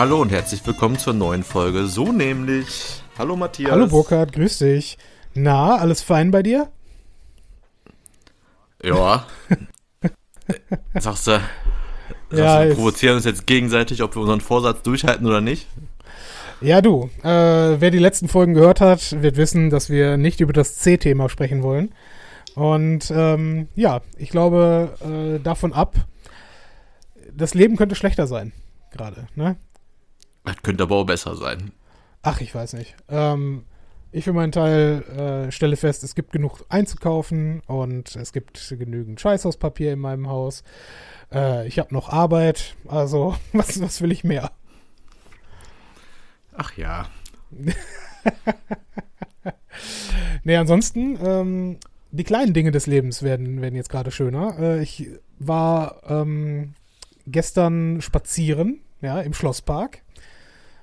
Hallo und herzlich willkommen zur neuen Folge. So nämlich. Hallo Matthias. Hallo Burkhard, grüß dich. Na, alles fein bei dir? Ja. Sagst du, Ja, wir provozieren uns jetzt gegenseitig, ob wir unseren Vorsatz durchhalten oder nicht? Ja, du. Äh, wer die letzten Folgen gehört hat, wird wissen, dass wir nicht über das C-Thema sprechen wollen. Und ähm, ja, ich glaube äh, davon ab, das Leben könnte schlechter sein, gerade. Ne? Das könnte aber auch besser sein. Ach, ich weiß nicht. Ähm, ich für meinen Teil äh, stelle fest, es gibt genug einzukaufen und es gibt genügend Scheißhauspapier in meinem Haus. Äh, ich habe noch Arbeit, also was, was will ich mehr? Ach ja. Nee, ansonsten, ähm, die kleinen Dinge des Lebens werden, werden jetzt gerade schöner. Äh, ich war ähm, gestern spazieren, ja, im Schlosspark.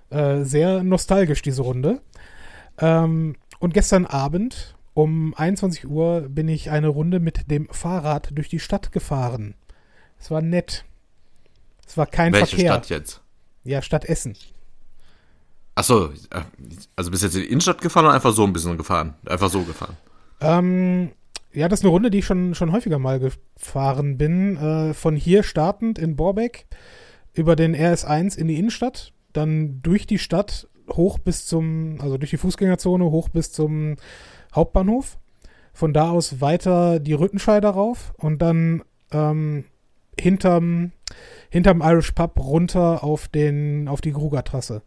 Äh, sehr nostalgisch, diese Runde. Ähm, und gestern Abend um 21 Uhr bin ich eine Runde mit dem Fahrrad durch die Stadt gefahren. Es war nett. Es war kein Welche Verkehr. Stadt jetzt? Ja, Stadt Essen. Achso, also bist du jetzt in die Innenstadt gefahren oder einfach so ein bisschen gefahren? Einfach so gefahren. Ähm, ja, das ist eine Runde, die ich schon, schon häufiger mal gefahren bin. Äh, von hier startend in Borbeck über den RS1 in die Innenstadt, dann durch die Stadt hoch bis zum, also durch die Fußgängerzone hoch bis zum Hauptbahnhof. Von da aus weiter die Rüttenscheider rauf und dann ähm, hinterm, hinterm Irish Pub runter auf, den, auf die Gruger-Trasse.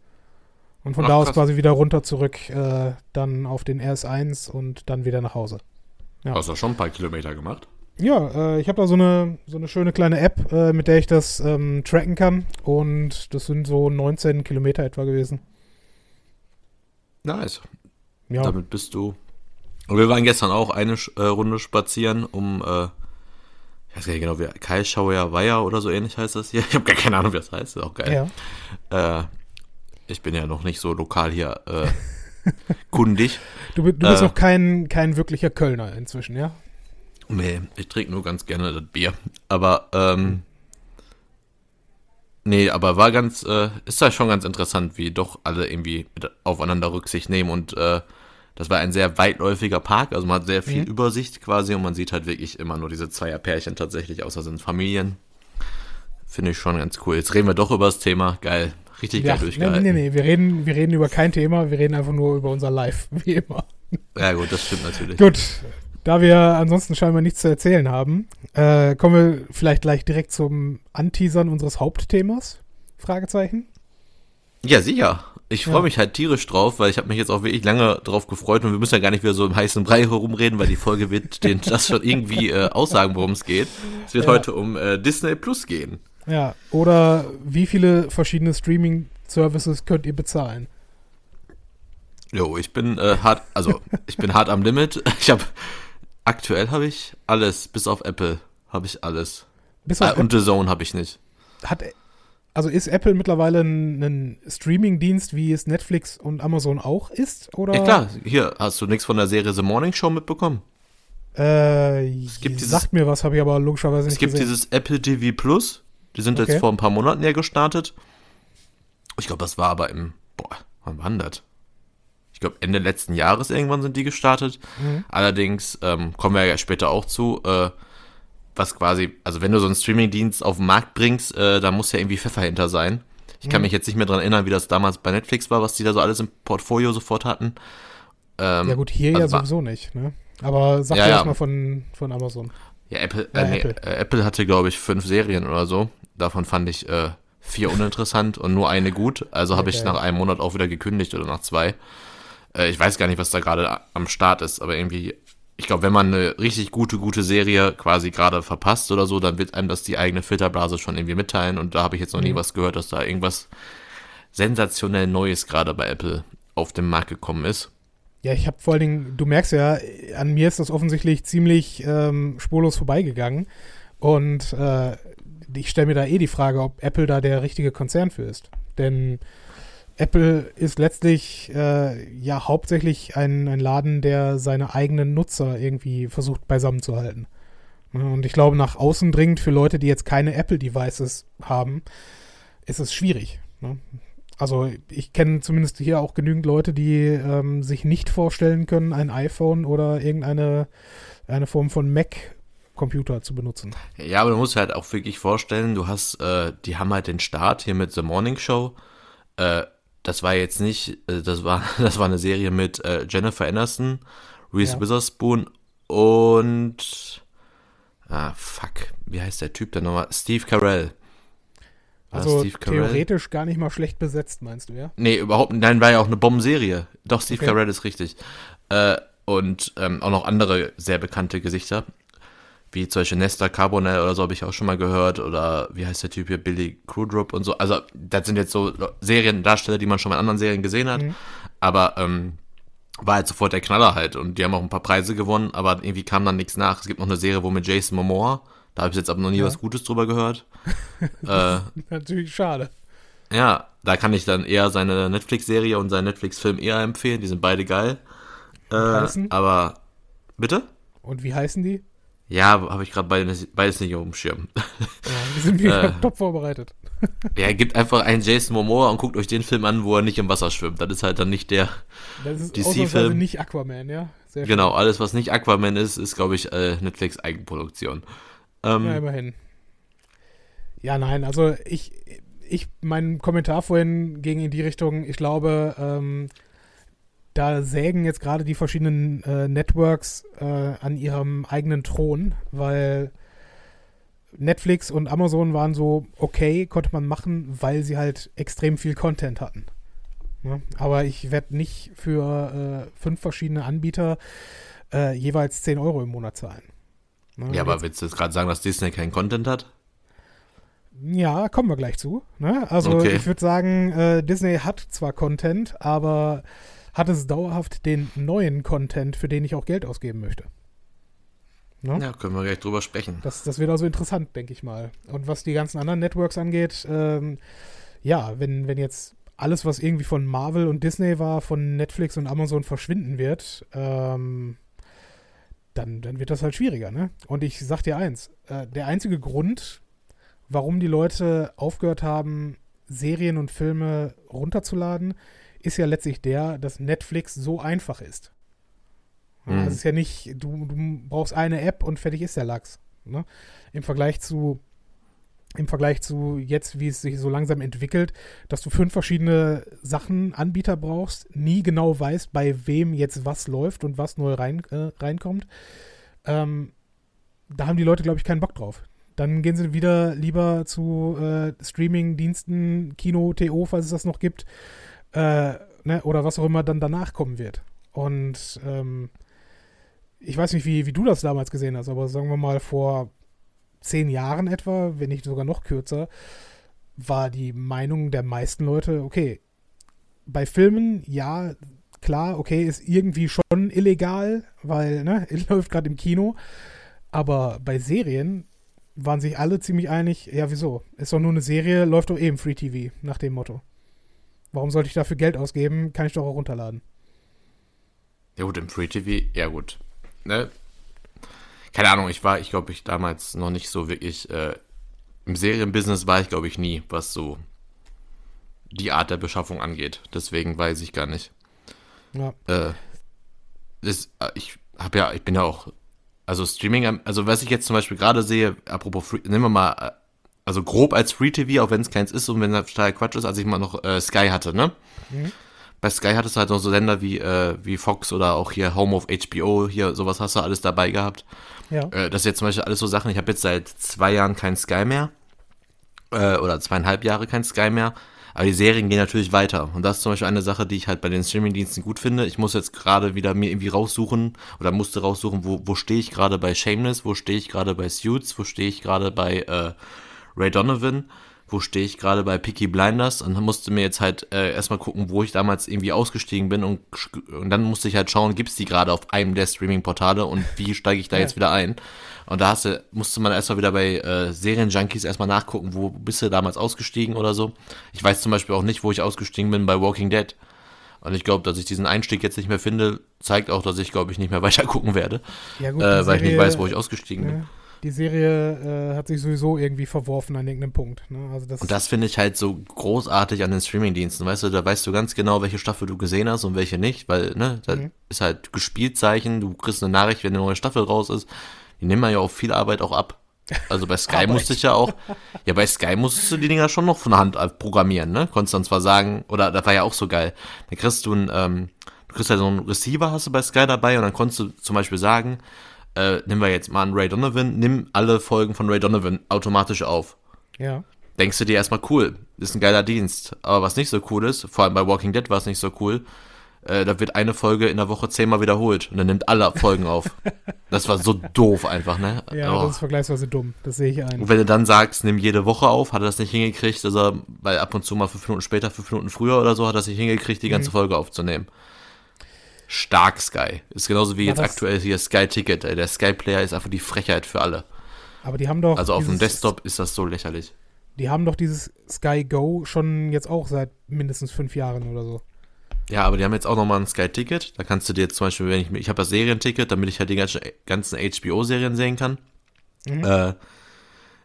Und von Ach, da aus krass. quasi wieder runter zurück, äh, dann auf den RS1 und dann wieder nach Hause. Ja. Du hast doch schon ein paar Kilometer gemacht. Ja, äh, ich habe da so eine, so eine schöne kleine App, äh, mit der ich das ähm, tracken kann. Und das sind so 19 Kilometer etwa gewesen. Nice. Ja, Damit bist du. Und wir waren gestern auch eine äh, Runde spazieren, um, äh, ich weiß gar nicht genau, wie Kaischauer Weiher oder so ähnlich heißt das hier. Ich habe gar keine Ahnung, wie das heißt. Ist auch geil. ja. Äh, ich bin ja noch nicht so lokal hier äh, kundig. Du, du bist Äh. noch kein, kein wirklicher Kölner inzwischen, ja? Nee, ich trinke nur ganz gerne das Bier. Aber, ähm, nee, aber war ganz, äh, ist da schon ganz interessant, wie doch alle irgendwie mit aufeinander Rücksicht nehmen und, äh, das war ein sehr weitläufiger Park, also man hat sehr viel Mhm. Übersicht quasi und man sieht halt wirklich immer nur diese Zweierpärchen tatsächlich, außer sind Familien. Finde ich schon ganz cool. Jetzt reden wir doch über das Thema. Geil. Richtig ja geil nee, durchgehalten. nee, nee, wir reden, wir reden über kein Thema, wir reden einfach nur über unser Live, wie immer. Ja gut, das stimmt natürlich. Gut, da wir ansonsten scheinbar nichts zu erzählen haben, äh, kommen wir vielleicht gleich direkt zum Anteasern unseres Hauptthemas? Fragezeichen. Ja, sicher. Ich freue Ja. mich halt tierisch drauf, weil ich habe mich jetzt auch wirklich lange drauf gefreut und wir müssen ja gar nicht wieder so im heißen Brei herumreden, weil die Folge wird den, das schon irgendwie äh, aussagen, worum es geht. Es wird Ja. heute um äh, Disney Plus gehen. Ja, oder wie viele verschiedene Streaming-Services könnt ihr bezahlen? Jo, ich bin äh, hart, also ich bin hart am Limit. Ich habe aktuell habe ich alles, bis auf Apple habe ich alles. Bis auf und The Zone habe ich nicht. hat, also ist Apple mittlerweile ein, ein Streaming-Dienst, wie es Netflix und Amazon auch ist? Oder? Ja klar, hier hast du nichts von der Serie The Morning Show mitbekommen. Äh, gibt dieses- sagt mir was, habe ich aber logischerweise Es nicht gibt gesehen. dieses Apple TV Plus. Die sind Okay. jetzt vor ein paar Monaten ja gestartet. Ich glaube, das war aber im, boah, wann war das? Ich glaube, Ende letzten Jahres irgendwann sind die gestartet. Mhm. Allerdings ähm, kommen wir ja später auch zu, äh, was quasi, also wenn du so einen Streamingdienst auf den Markt bringst, äh, da muss ja irgendwie Pfeffer hinter sein. Ich kann Mhm. mich jetzt nicht mehr dran erinnern, wie das damals bei Netflix war, was die da so alles im Portfolio sofort hatten. Ähm, ja gut, hier ja also war- sowieso nicht, ne? Aber sag Ja, dir ja. mal von, von Amazon. Ja, Apple, Ja, äh, nee, Apple. Äh, Apple hatte, glaube ich, fünf Serien oder so. Davon fand ich äh, vier uninteressant und nur eine gut. Also habe ich Okay. nach einem Monat auch wieder gekündigt oder nach zwei. Äh, ich weiß gar nicht, was da gerade am Start ist, aber irgendwie, ich glaube, wenn man eine richtig gute, gute Serie quasi gerade verpasst oder so, dann wird einem das die eigene Filterblase schon irgendwie mitteilen. Und da habe ich jetzt noch nie Mhm. was gehört, dass da irgendwas sensationell Neues gerade bei Apple auf den Markt gekommen ist. Ja, ich habe vor allen Dingen, du merkst ja, an mir ist das offensichtlich ziemlich ähm, spurlos vorbeigegangen. Und äh, ich stelle mir da eh die Frage, ob Apple da der richtige Konzern für ist. Denn Apple ist letztlich äh, ja hauptsächlich ein, ein Laden, der seine eigenen Nutzer irgendwie versucht beisammen zu halten. Ne, Und ich glaube, nach außen dringend für Leute, die jetzt keine Apple-Devices haben, ist es schwierig. Ne? Also ich kenne zumindest hier auch genügend Leute, die ähm, sich nicht vorstellen können, ein iPhone oder irgendeine eine Form von Mac-Computer zu benutzen. Ja, aber du musst halt auch wirklich vorstellen, du hast, äh, die haben halt den Start hier mit The Morning Show. Äh, das war jetzt nicht, äh, das war, das war eine Serie mit äh, Jennifer Aniston, Reese ja. Witherspoon und ah fuck, wie heißt der Typ denn nochmal? Steve Carell. Also theoretisch gar nicht mal schlecht besetzt, meinst du, ja? Nee, überhaupt nicht. Nein, war ja auch eine Bombenserie. Doch, Steve okay. Carell ist richtig. Äh, und ähm, auch noch andere sehr bekannte Gesichter. Wie zum Beispiel Nesta Carbonell oder so habe ich auch schon mal gehört. Oder wie heißt der Typ hier? Billy Crudup und so. Also, das sind jetzt so Seriendarsteller, die man schon mal in anderen Serien gesehen hat. Mhm. Aber ähm, war halt sofort der Knaller halt. Und die haben auch ein paar Preise gewonnen, aber irgendwie kam dann nichts nach. Es gibt noch eine Serie, wo mit Jason Momoa da habe ich jetzt aber noch nie ja. was Gutes drüber gehört. äh, Natürlich schade. Ja, da kann ich dann eher seine Netflix-Serie und seinen Netflix-Film eher empfehlen. Die sind beide geil. Äh, aber, bitte? Und wie heißen die? Ja, habe ich gerade beides, beides nicht auf dem Schirm. Ja, wir sind wieder äh, top vorbereitet. ja, gibt einfach einen Jason Momoa und guckt euch den Film an, wo er nicht im Wasser schwimmt. Das ist halt dann nicht der DC-Film. nicht Aquaman, ja? Sehr genau, schön. alles, was nicht Aquaman ist, ist, glaube ich, äh, Netflix-Eigenproduktion. Ähm, ja, immerhin. Ja, nein, also ich, ich, mein Kommentar vorhin ging in die Richtung, ich glaube, ähm, da sägen jetzt gerade die verschiedenen äh, Networks äh, an ihrem eigenen Thron, weil Netflix und Amazon waren so okay, konnte man machen, weil sie halt extrem viel Content hatten. Ja, aber ich werde nicht für äh, fünf verschiedene Anbieter äh, jeweils 10 Euro im Monat zahlen. Ne? Ja, aber willst du jetzt gerade sagen, dass Disney keinen Content hat? Ja, kommen wir gleich zu. Ne? Also okay. ich würde sagen, äh, Disney hat zwar Content, aber hat es dauerhaft den neuen Content, für den ich auch Geld ausgeben möchte. Ne? Ja, können wir gleich drüber sprechen. Das, das wird also interessant, denke ich mal. Und was die ganzen anderen Networks angeht, ähm, ja, wenn, wenn jetzt alles, was irgendwie von Marvel und Disney war, von Netflix und Amazon verschwinden wird, ähm, dann, dann wird das halt schwieriger, ne? Und ich sag dir eins, äh, der einzige Grund, warum die Leute aufgehört haben, Serien und Filme runterzuladen, ist ja letztlich der, dass Netflix so einfach ist. Mhm. Also es ist ja nicht, du, du brauchst eine App und fertig ist der Lachs. Ne? Im Vergleich zu im Vergleich zu jetzt, wie es sich so langsam entwickelt, dass du fünf verschiedene Sachen, Anbieter brauchst, nie genau weißt, bei wem jetzt was läuft und was neu rein, äh, reinkommt. Ähm, da haben die Leute, glaube ich, keinen Bock drauf. Dann gehen sie wieder lieber zu äh, Streaming-Diensten, Kino, TO, falls es das noch gibt, äh, ne, oder was auch immer dann danach kommen wird. Und ähm, ich weiß nicht, wie, wie du das damals gesehen hast, aber sagen wir mal vor zehn Jahren etwa, wenn nicht sogar noch kürzer, war die Meinung der meisten Leute, okay, bei Filmen, ja, klar, okay, ist irgendwie schon illegal, weil, ne, läuft gerade im Kino, aber bei Serien waren sich alle ziemlich einig, ja, wieso? Ist doch nur eine Serie, läuft doch eben Free TV, nach dem Motto. Warum sollte ich dafür Geld ausgeben? Kann ich doch auch runterladen. Ja gut, im Free TV, ja gut. Ne? keine Ahnung, ich war, ich glaube, ich damals noch nicht so wirklich, äh, im Serienbusiness war ich, glaube ich, nie, was so die Art der Beschaffung angeht. Deswegen weiß ich gar nicht. Ja. Äh, das, äh, ich habe ja, ich bin ja auch, also Streaming, also was ich jetzt zum Beispiel gerade sehe, apropos Free, nehmen wir mal, äh, also grob als Free TV, auch wenn es keins ist und wenn das total Quatsch ist, als ich mal noch äh, Sky hatte, ne? Mhm bei Sky hattest du halt noch so Sender wie, äh, wie Fox oder auch hier Home of HBO, hier sowas hast du alles dabei gehabt. Ja. Äh, das ist jetzt zum Beispiel alles so Sachen, ich habe jetzt seit zwei Jahren kein Sky mehr. Äh, oder zweieinhalb Jahre kein Sky mehr. Aber die Serien gehen natürlich weiter. Und das ist zum Beispiel eine Sache, die ich halt bei den Streamingdiensten gut finde. Ich muss jetzt gerade wieder mir irgendwie raussuchen oder musste raussuchen, wo, wo stehe ich gerade bei Shameless, wo stehe ich gerade bei Suits, wo stehe ich gerade bei äh, Ray Donovan wo stehe ich gerade bei Picky Blinders und musste mir jetzt halt äh, erstmal gucken, wo ich damals irgendwie ausgestiegen bin und, und dann musste ich halt schauen, gibt es die gerade auf einem der Streaming-Portale und wie steige ich da ja. jetzt wieder ein? Und da hast du, musste man erstmal wieder bei äh, Serienjunkies erstmal nachgucken, wo bist du damals ausgestiegen oder so. Ich weiß zum Beispiel auch nicht, wo ich ausgestiegen bin bei Walking Dead. Und ich glaube, dass ich diesen Einstieg jetzt nicht mehr finde, zeigt auch, dass ich, glaube ich, nicht mehr weiter gucken werde. Ja, gut, äh, weil Serie, ich nicht weiß, wo ich ausgestiegen ja. bin. Die Serie äh, hat sich sowieso irgendwie verworfen an irgendeinem Punkt. Ne? Also das Und das finde ich halt so großartig an den Streamingdiensten. Weißt du, da weißt du ganz genau, welche Staffel du gesehen hast und welche nicht, weil, ne, da Mhm. ist halt Gespielzeichen, du kriegst eine Nachricht, wenn eine neue Staffel raus ist. Die nehmen ja auch viel Arbeit auch ab. Also bei Sky musste ich ja auch, ja, bei Sky musstest du die Dinger schon noch von Hand äh, programmieren, ne? Konntest dann zwar sagen, oder das war ja auch so geil, da kriegst du ein, ähm, du kriegst halt so einen Receiver, hast du bei Sky dabei und dann konntest du zum Beispiel sagen, äh, nehmen wir jetzt mal einen Ray Donovan, nimm alle Folgen von Ray Donovan automatisch auf ja. denkst du dir erstmal cool, ist ein geiler Dienst. Aber was nicht so cool ist, vor allem bei Walking Dead war es nicht so cool, äh, da wird eine Folge in der Woche zehnmal wiederholt und dann nimmt alle Folgen auf. Das war so doof einfach, ne? Ja, Oh. das ist vergleichsweise dumm. Das sehe ich ein. Und wenn du dann sagst, nimm jede Woche auf, hat er das nicht hingekriegt, er, weil ab und zu mal fünf Minuten später, fünf Minuten früher oder so, hat er es nicht hingekriegt, die ganze Mhm. Folge aufzunehmen. Stark Sky. Ist genauso wie War jetzt aktuell hier Sky Ticket. Der Sky Player ist einfach die Frechheit für alle. Aber die haben doch. Also auf dem Desktop ist das so lächerlich. Die haben doch dieses Sky Go schon jetzt auch seit mindestens fünf Jahren oder so. Ja, aber die haben jetzt auch nochmal ein Sky-Ticket. Da kannst du dir zum Beispiel, wenn ich, ich habe das Serienticket, damit ich halt die ganzen, ganzen HBO-Serien sehen kann. Mhm. Äh,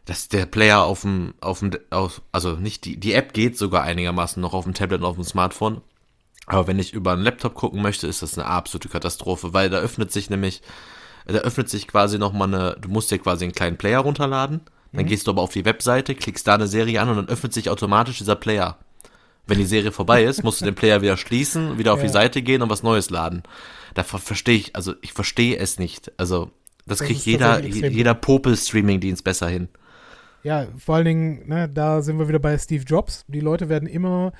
dass der Player auf dem, auf dem, auf, also nicht die, die App geht sogar einigermaßen noch auf dem Tablet und auf dem Smartphone. Aber wenn ich über einen Laptop gucken möchte, ist das eine absolute Katastrophe, weil da öffnet sich nämlich, da öffnet sich quasi nochmal eine, du musst dir quasi einen kleinen Player runterladen, dann Mhm. gehst du aber auf die Webseite, klickst da eine Serie an und dann öffnet sich automatisch dieser Player. Wenn die Serie vorbei ist, musst du den Player wieder schließen, wieder auf Ja. die Seite gehen und was Neues laden. Da ver verstehe ich, also ich verstehe es nicht. Also das, Das kriegt jeder, jeder Popel-Streaming-Dienst besser hin. Ja, vor allen Dingen, ne, da sind wir wieder bei Steve Jobs. Die Leute werden immer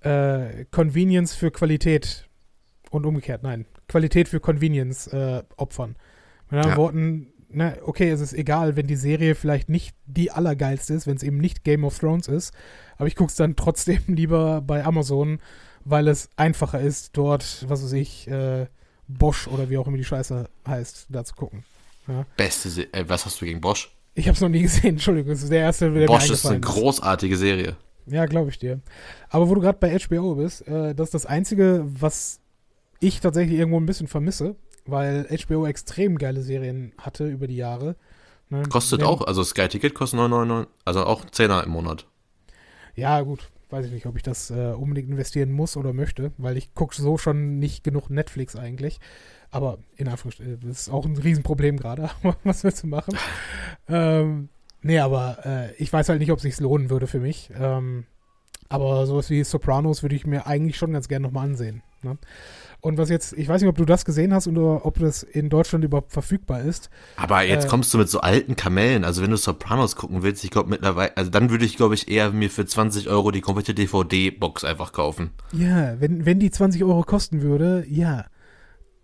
äh, Convenience für Qualität und umgekehrt, nein, Qualität für Convenience äh, opfern. Mit anderen Ja. Worten, ne, okay, es ist egal, wenn die Serie vielleicht nicht die allergeilste ist, wenn es eben nicht Game of Thrones ist, aber ich gucke es dann trotzdem lieber bei Amazon, weil es einfacher ist, dort, was weiß ich, äh, Bosch oder wie auch immer die Scheiße heißt, da zu gucken. Beste, Se äh, was hast du gegen Bosch? Ich habe es noch nie gesehen, Entschuldigung, das ist der erste, der Bosch ist eine großartige Serie. Ja, glaube ich dir. Aber wo du gerade bei HBO bist, äh, das ist das Einzige, was ich tatsächlich irgendwo ein bisschen vermisse, weil HBO extrem geile Serien hatte über die Jahre. Ne? Kostet Wenn- auch, also Sky Ticket kostet 9,99, also auch 10er im Monat. Ja, gut. Weiß ich nicht, ob ich das äh, unbedingt investieren muss oder möchte, weil ich gucke so schon nicht genug Netflix eigentlich. Aber in Anführungsstrichen, das ist auch ein Riesenproblem gerade. Was willst du machen? ähm, nee, aber äh, ich weiß halt nicht, ob es sich lohnen würde für mich. Ähm, aber sowas wie Sopranos würde ich mir eigentlich schon ganz gerne nochmal ansehen. Ne? Und was jetzt, ich weiß nicht, ob du das gesehen hast oder ob das in Deutschland überhaupt verfügbar ist. Aber jetzt Äh, kommst du mit so alten Kamellen. Also wenn du Sopranos gucken willst, ich glaube mittlerweile, also dann würde ich glaube ich eher mir für 20 Euro die komplette DVD-Box einfach kaufen. Ja, wenn, wenn die 20 Euro kosten würde, ja.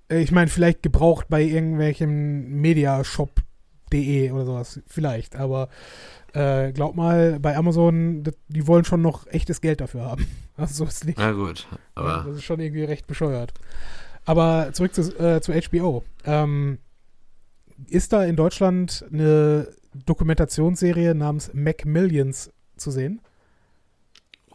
Äh, Ich meine, vielleicht gebraucht bei irgendwelchem Mediashop.de oder sowas. Vielleicht, aber äh, glaub mal, bei Amazon, die wollen schon noch echtes Geld dafür haben. Also so ist nicht. Na gut, aber das ist schon irgendwie recht bescheuert. Aber zurück zu, äh, zu HBO. Ähm, ist da in Deutschland eine Dokumentationsserie namens Macmillions zu sehen?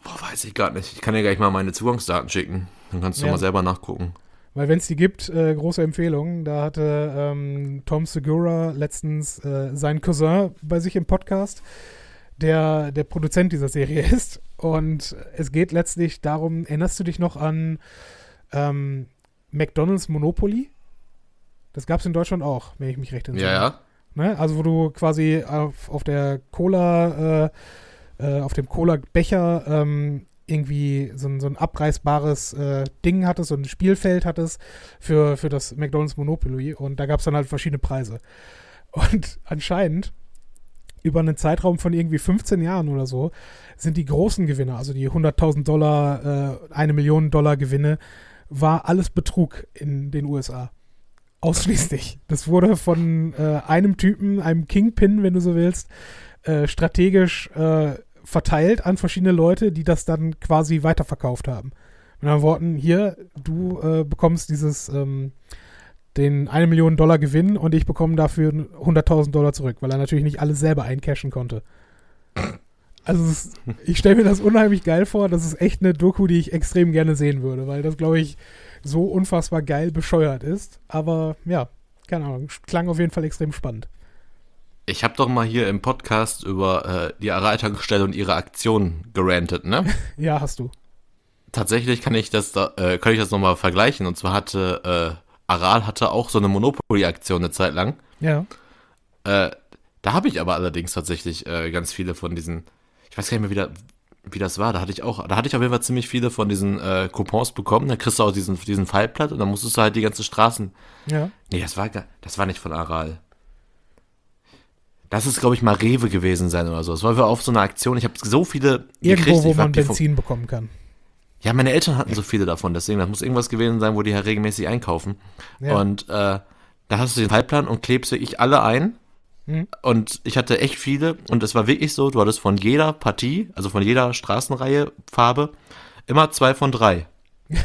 boah, weiß ich gar nicht. Ich kann dir gleich mal meine Zugangsdaten schicken. Dann kannst du Ja. mal selber nachgucken. Weil wenn es die gibt, äh, große Empfehlung. Da hatte ähm, Tom Segura letztens äh, seinen Cousin bei sich im Podcast, der der Produzent dieser Serie ist. Und es geht letztlich darum, erinnerst du dich noch an ähm, McDonald's Monopoly? Das gab es in Deutschland auch, wenn ich mich recht entsinne. Ja, ja. Ne? Also wo du quasi auf, auf der Cola, äh, äh, auf dem Cola-Becher ähm, irgendwie so ein, so ein abreißbares äh, Ding hattest, so ein Spielfeld hattest für, für das McDonalds Monopoly und da gab es dann halt verschiedene Preise. Und anscheinend über einen Zeitraum von irgendwie 15 Jahren oder so sind die großen Gewinner, also die 100.000 Dollar, äh, eine Million Dollar Gewinne, war alles Betrug in den USA. Ausschließlich. Das wurde von äh, einem Typen, einem Kingpin, wenn du so willst, äh, strategisch äh, verteilt an verschiedene Leute, die das dann quasi weiterverkauft haben. Mit anderen Worten, hier, du äh, bekommst dieses, ähm, den eine Million Dollar Gewinn und ich bekomme dafür 100.000 Dollar zurück, weil er natürlich nicht alles selber eincashen konnte. Also ist, ich stelle mir das unheimlich geil vor. Das ist echt eine Doku, die ich extrem gerne sehen würde, weil das, glaube ich, so unfassbar geil bescheuert ist. Aber ja, keine Ahnung, klang auf jeden Fall extrem spannend. Ich habe doch mal hier im Podcast über äh, die Aral-Tankstelle und ihre Aktion gerantet, ne? Ja, hast du. Tatsächlich kann ich das da, äh, kann ich das nochmal vergleichen. Und zwar hatte äh, Aral hatte auch so eine Monopoly-Aktion eine Zeit lang. Ja. Äh, da habe ich aber allerdings tatsächlich äh, ganz viele von diesen, ich weiß gar nicht mehr, wie, da, wie das war. Da hatte ich auch, da hatte ich auf jeden Fall ziemlich viele von diesen äh, Coupons bekommen. Da kriegst du auch diesen, diesen Fallblatt und dann musstest du halt die ganzen Straßen. Ja. Nee, das war, das war nicht von Aral. Das ist, glaube ich, mal Rewe gewesen sein oder so. Das war auf so einer Aktion. Ich habe so viele Irgendwo, wo ich man Benzin bekommen kann. Ja, meine Eltern hatten so viele davon, deswegen, das muss irgendwas gewesen sein, wo die halt regelmäßig einkaufen. Ja. Und äh, da hast du den Fallplan und klebst wirklich alle ein. Mhm. Und ich hatte echt viele und es war wirklich so, du hattest von jeder Partie, also von jeder Straßenreihe, Farbe, immer zwei von drei.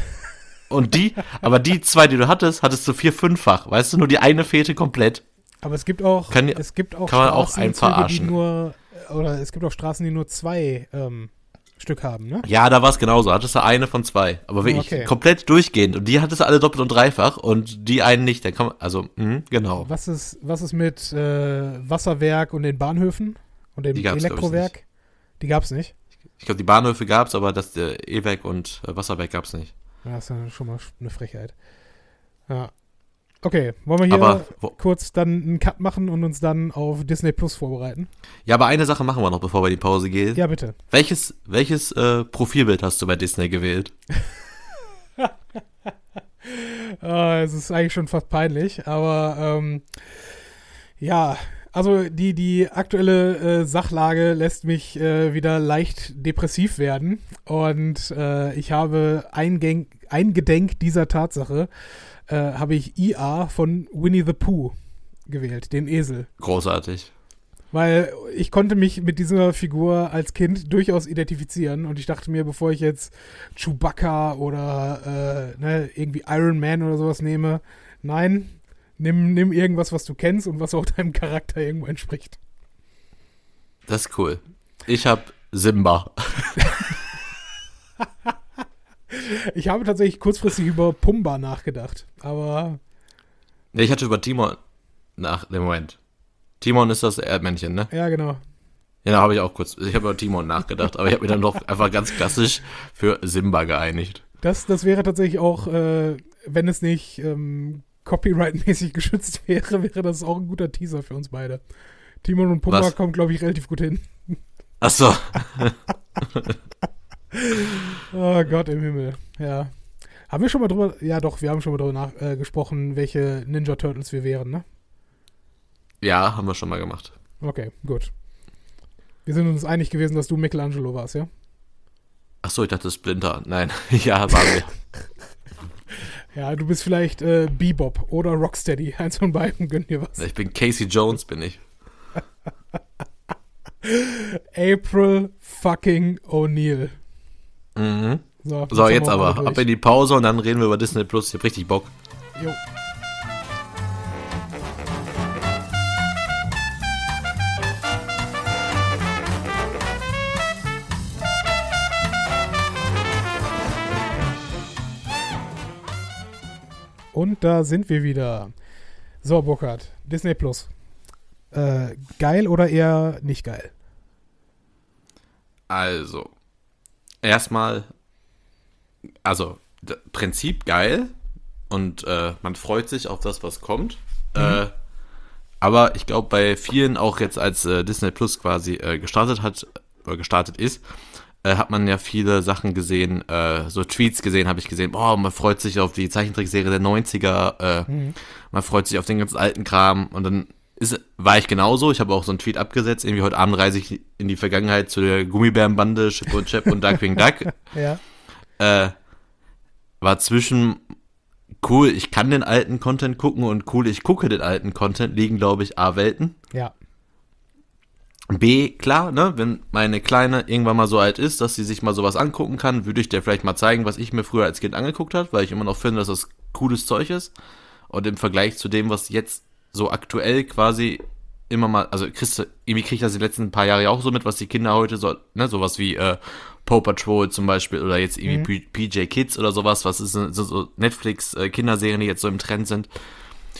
Und die, aber die zwei, die du hattest, hattest du vier, fünffach. Weißt du, nur die eine fehlte komplett. Aber es gibt auch, Kann- es gibt auch kann man auch einen verarschen. nur, oder es gibt auch Straßen, die nur zwei ähm, Stück haben, ne? Ja, da war es genauso. Hattest du eine von zwei. Aber wirklich Okay. komplett durchgehend. Und die hattest du alle doppelt und dreifach und die einen nicht. Dann kann man, also, mh, genau. Was ist, was ist mit äh, Wasserwerk und den Bahnhöfen und dem Die gab's, Elektrowerk? Die gab's nicht. Ich glaube, die Bahnhöfe gab's, aber das äh, E-Werk und äh, Wasserwerk gab's nicht. Ja, Das ist ja schon mal eine Frechheit. Ja. Okay, wollen wir hier Aber kurz dann einen Cut machen und uns dann auf Disney Plus vorbereiten? ja, aber eine Sache machen wir noch, bevor wir die Pause gehen. Ja, bitte. Welches welches äh, Profilbild hast du bei Disney gewählt? Ah, es ist eigentlich schon fast peinlich, aber ähm, ja, also die, die aktuelle äh, Sachlage lässt mich äh, wieder leicht depressiv werden und äh, ich habe eingedenk dieser Tatsache äh, habe ich IA von Winnie the Pooh gewählt, den Esel. Großartig. Weil ich konnte mich mit dieser Figur als Kind durchaus identifizieren und ich dachte mir, bevor ich jetzt Chewbacca oder äh, ne, irgendwie Iron Man oder sowas nehme, nein, nimm, nimm irgendwas, was du kennst und was auch deinem Charakter irgendwo entspricht. Das ist cool. Ich habe Simba. Ich habe tatsächlich kurzfristig über Pumba nachgedacht, aber Nee, ich hatte über Timon nach dem Moment. Timon ist das Erdmännchen, ne? ja, genau. Ja, da habe ich auch kurz. Ich habe über Timon nachgedacht, aber ich habe mir dann doch einfach ganz klassisch für Simba geeinigt. Das, das wäre tatsächlich auch, äh, wenn es nicht ähm, copyright-mäßig geschützt wäre, wäre das auch ein guter Teaser für uns beide. Timon und Pumba Was? kommen, glaube ich, relativ gut hin. Ach so. Oh Gott im Himmel, ja. Haben wir schon mal drüber, ja doch, wir haben schon mal drüber nach, äh, gesprochen, welche Ninja Turtles wir wären, ne? Ja, haben wir schon mal gemacht. Okay, gut. Wir sind uns einig gewesen, dass du Michelangelo warst, ja? Ach so, ich dachte Splinter. Nein, ja, waren wir. Ja, du bist vielleicht äh, Bebop oder Rocksteady. Eins von beiden, gönn dir was. Ich bin Casey Jones, bin ich. April fucking O'Neil. Mhm. So, So, jetzt aber ab in die Pause und dann reden wir über Disney Plus. Ich hab richtig Bock. Jo. Und da sind wir wieder. So, Burkhard, Disney Plus. Äh, geil oder eher nicht geil? Also, erstmal, also, Prinzip geil und äh, man freut sich auf das, was kommt. Äh, aber ich glaube, bei vielen, auch jetzt als äh, Disney Plus quasi äh, gestartet hat, oder gestartet ist, äh, hat man ja viele Sachen gesehen, äh, so Tweets gesehen, habe ich gesehen, boah, man freut sich auf die Zeichentrickserie der 90er, äh, man freut sich auf den ganzen alten Kram und dann ist, war ich genauso. Ich habe auch so einen Tweet abgesetzt. Irgendwie heute Abend reise ich in die Vergangenheit zu der Gummibärenbande, Chip und Chap und Darkwing Duck. Ja. Äh, war zwischen cool, ich kann den alten Content gucken und cool, ich gucke den alten Content, liegen, glaube ich, A, Welten. Ja. B, klar, ne, wenn meine Kleine irgendwann mal so alt ist, dass sie sich mal sowas angucken kann, würde ich dir vielleicht mal zeigen, was ich mir früher als Kind angeguckt habe, weil ich immer noch finde, dass das cooles Zeug ist. Und im Vergleich zu dem, was jetzt so aktuell quasi immer mal, also kriegst du, irgendwie krieg ich das die letzten paar Jahre ja auch so mit, was die Kinder heute so, ne, sowas wie äh, Paw Patrol zum Beispiel oder jetzt irgendwie P- PJ Kids oder sowas, was ist so, so Netflix äh, Kinderserien, die jetzt so im Trend sind.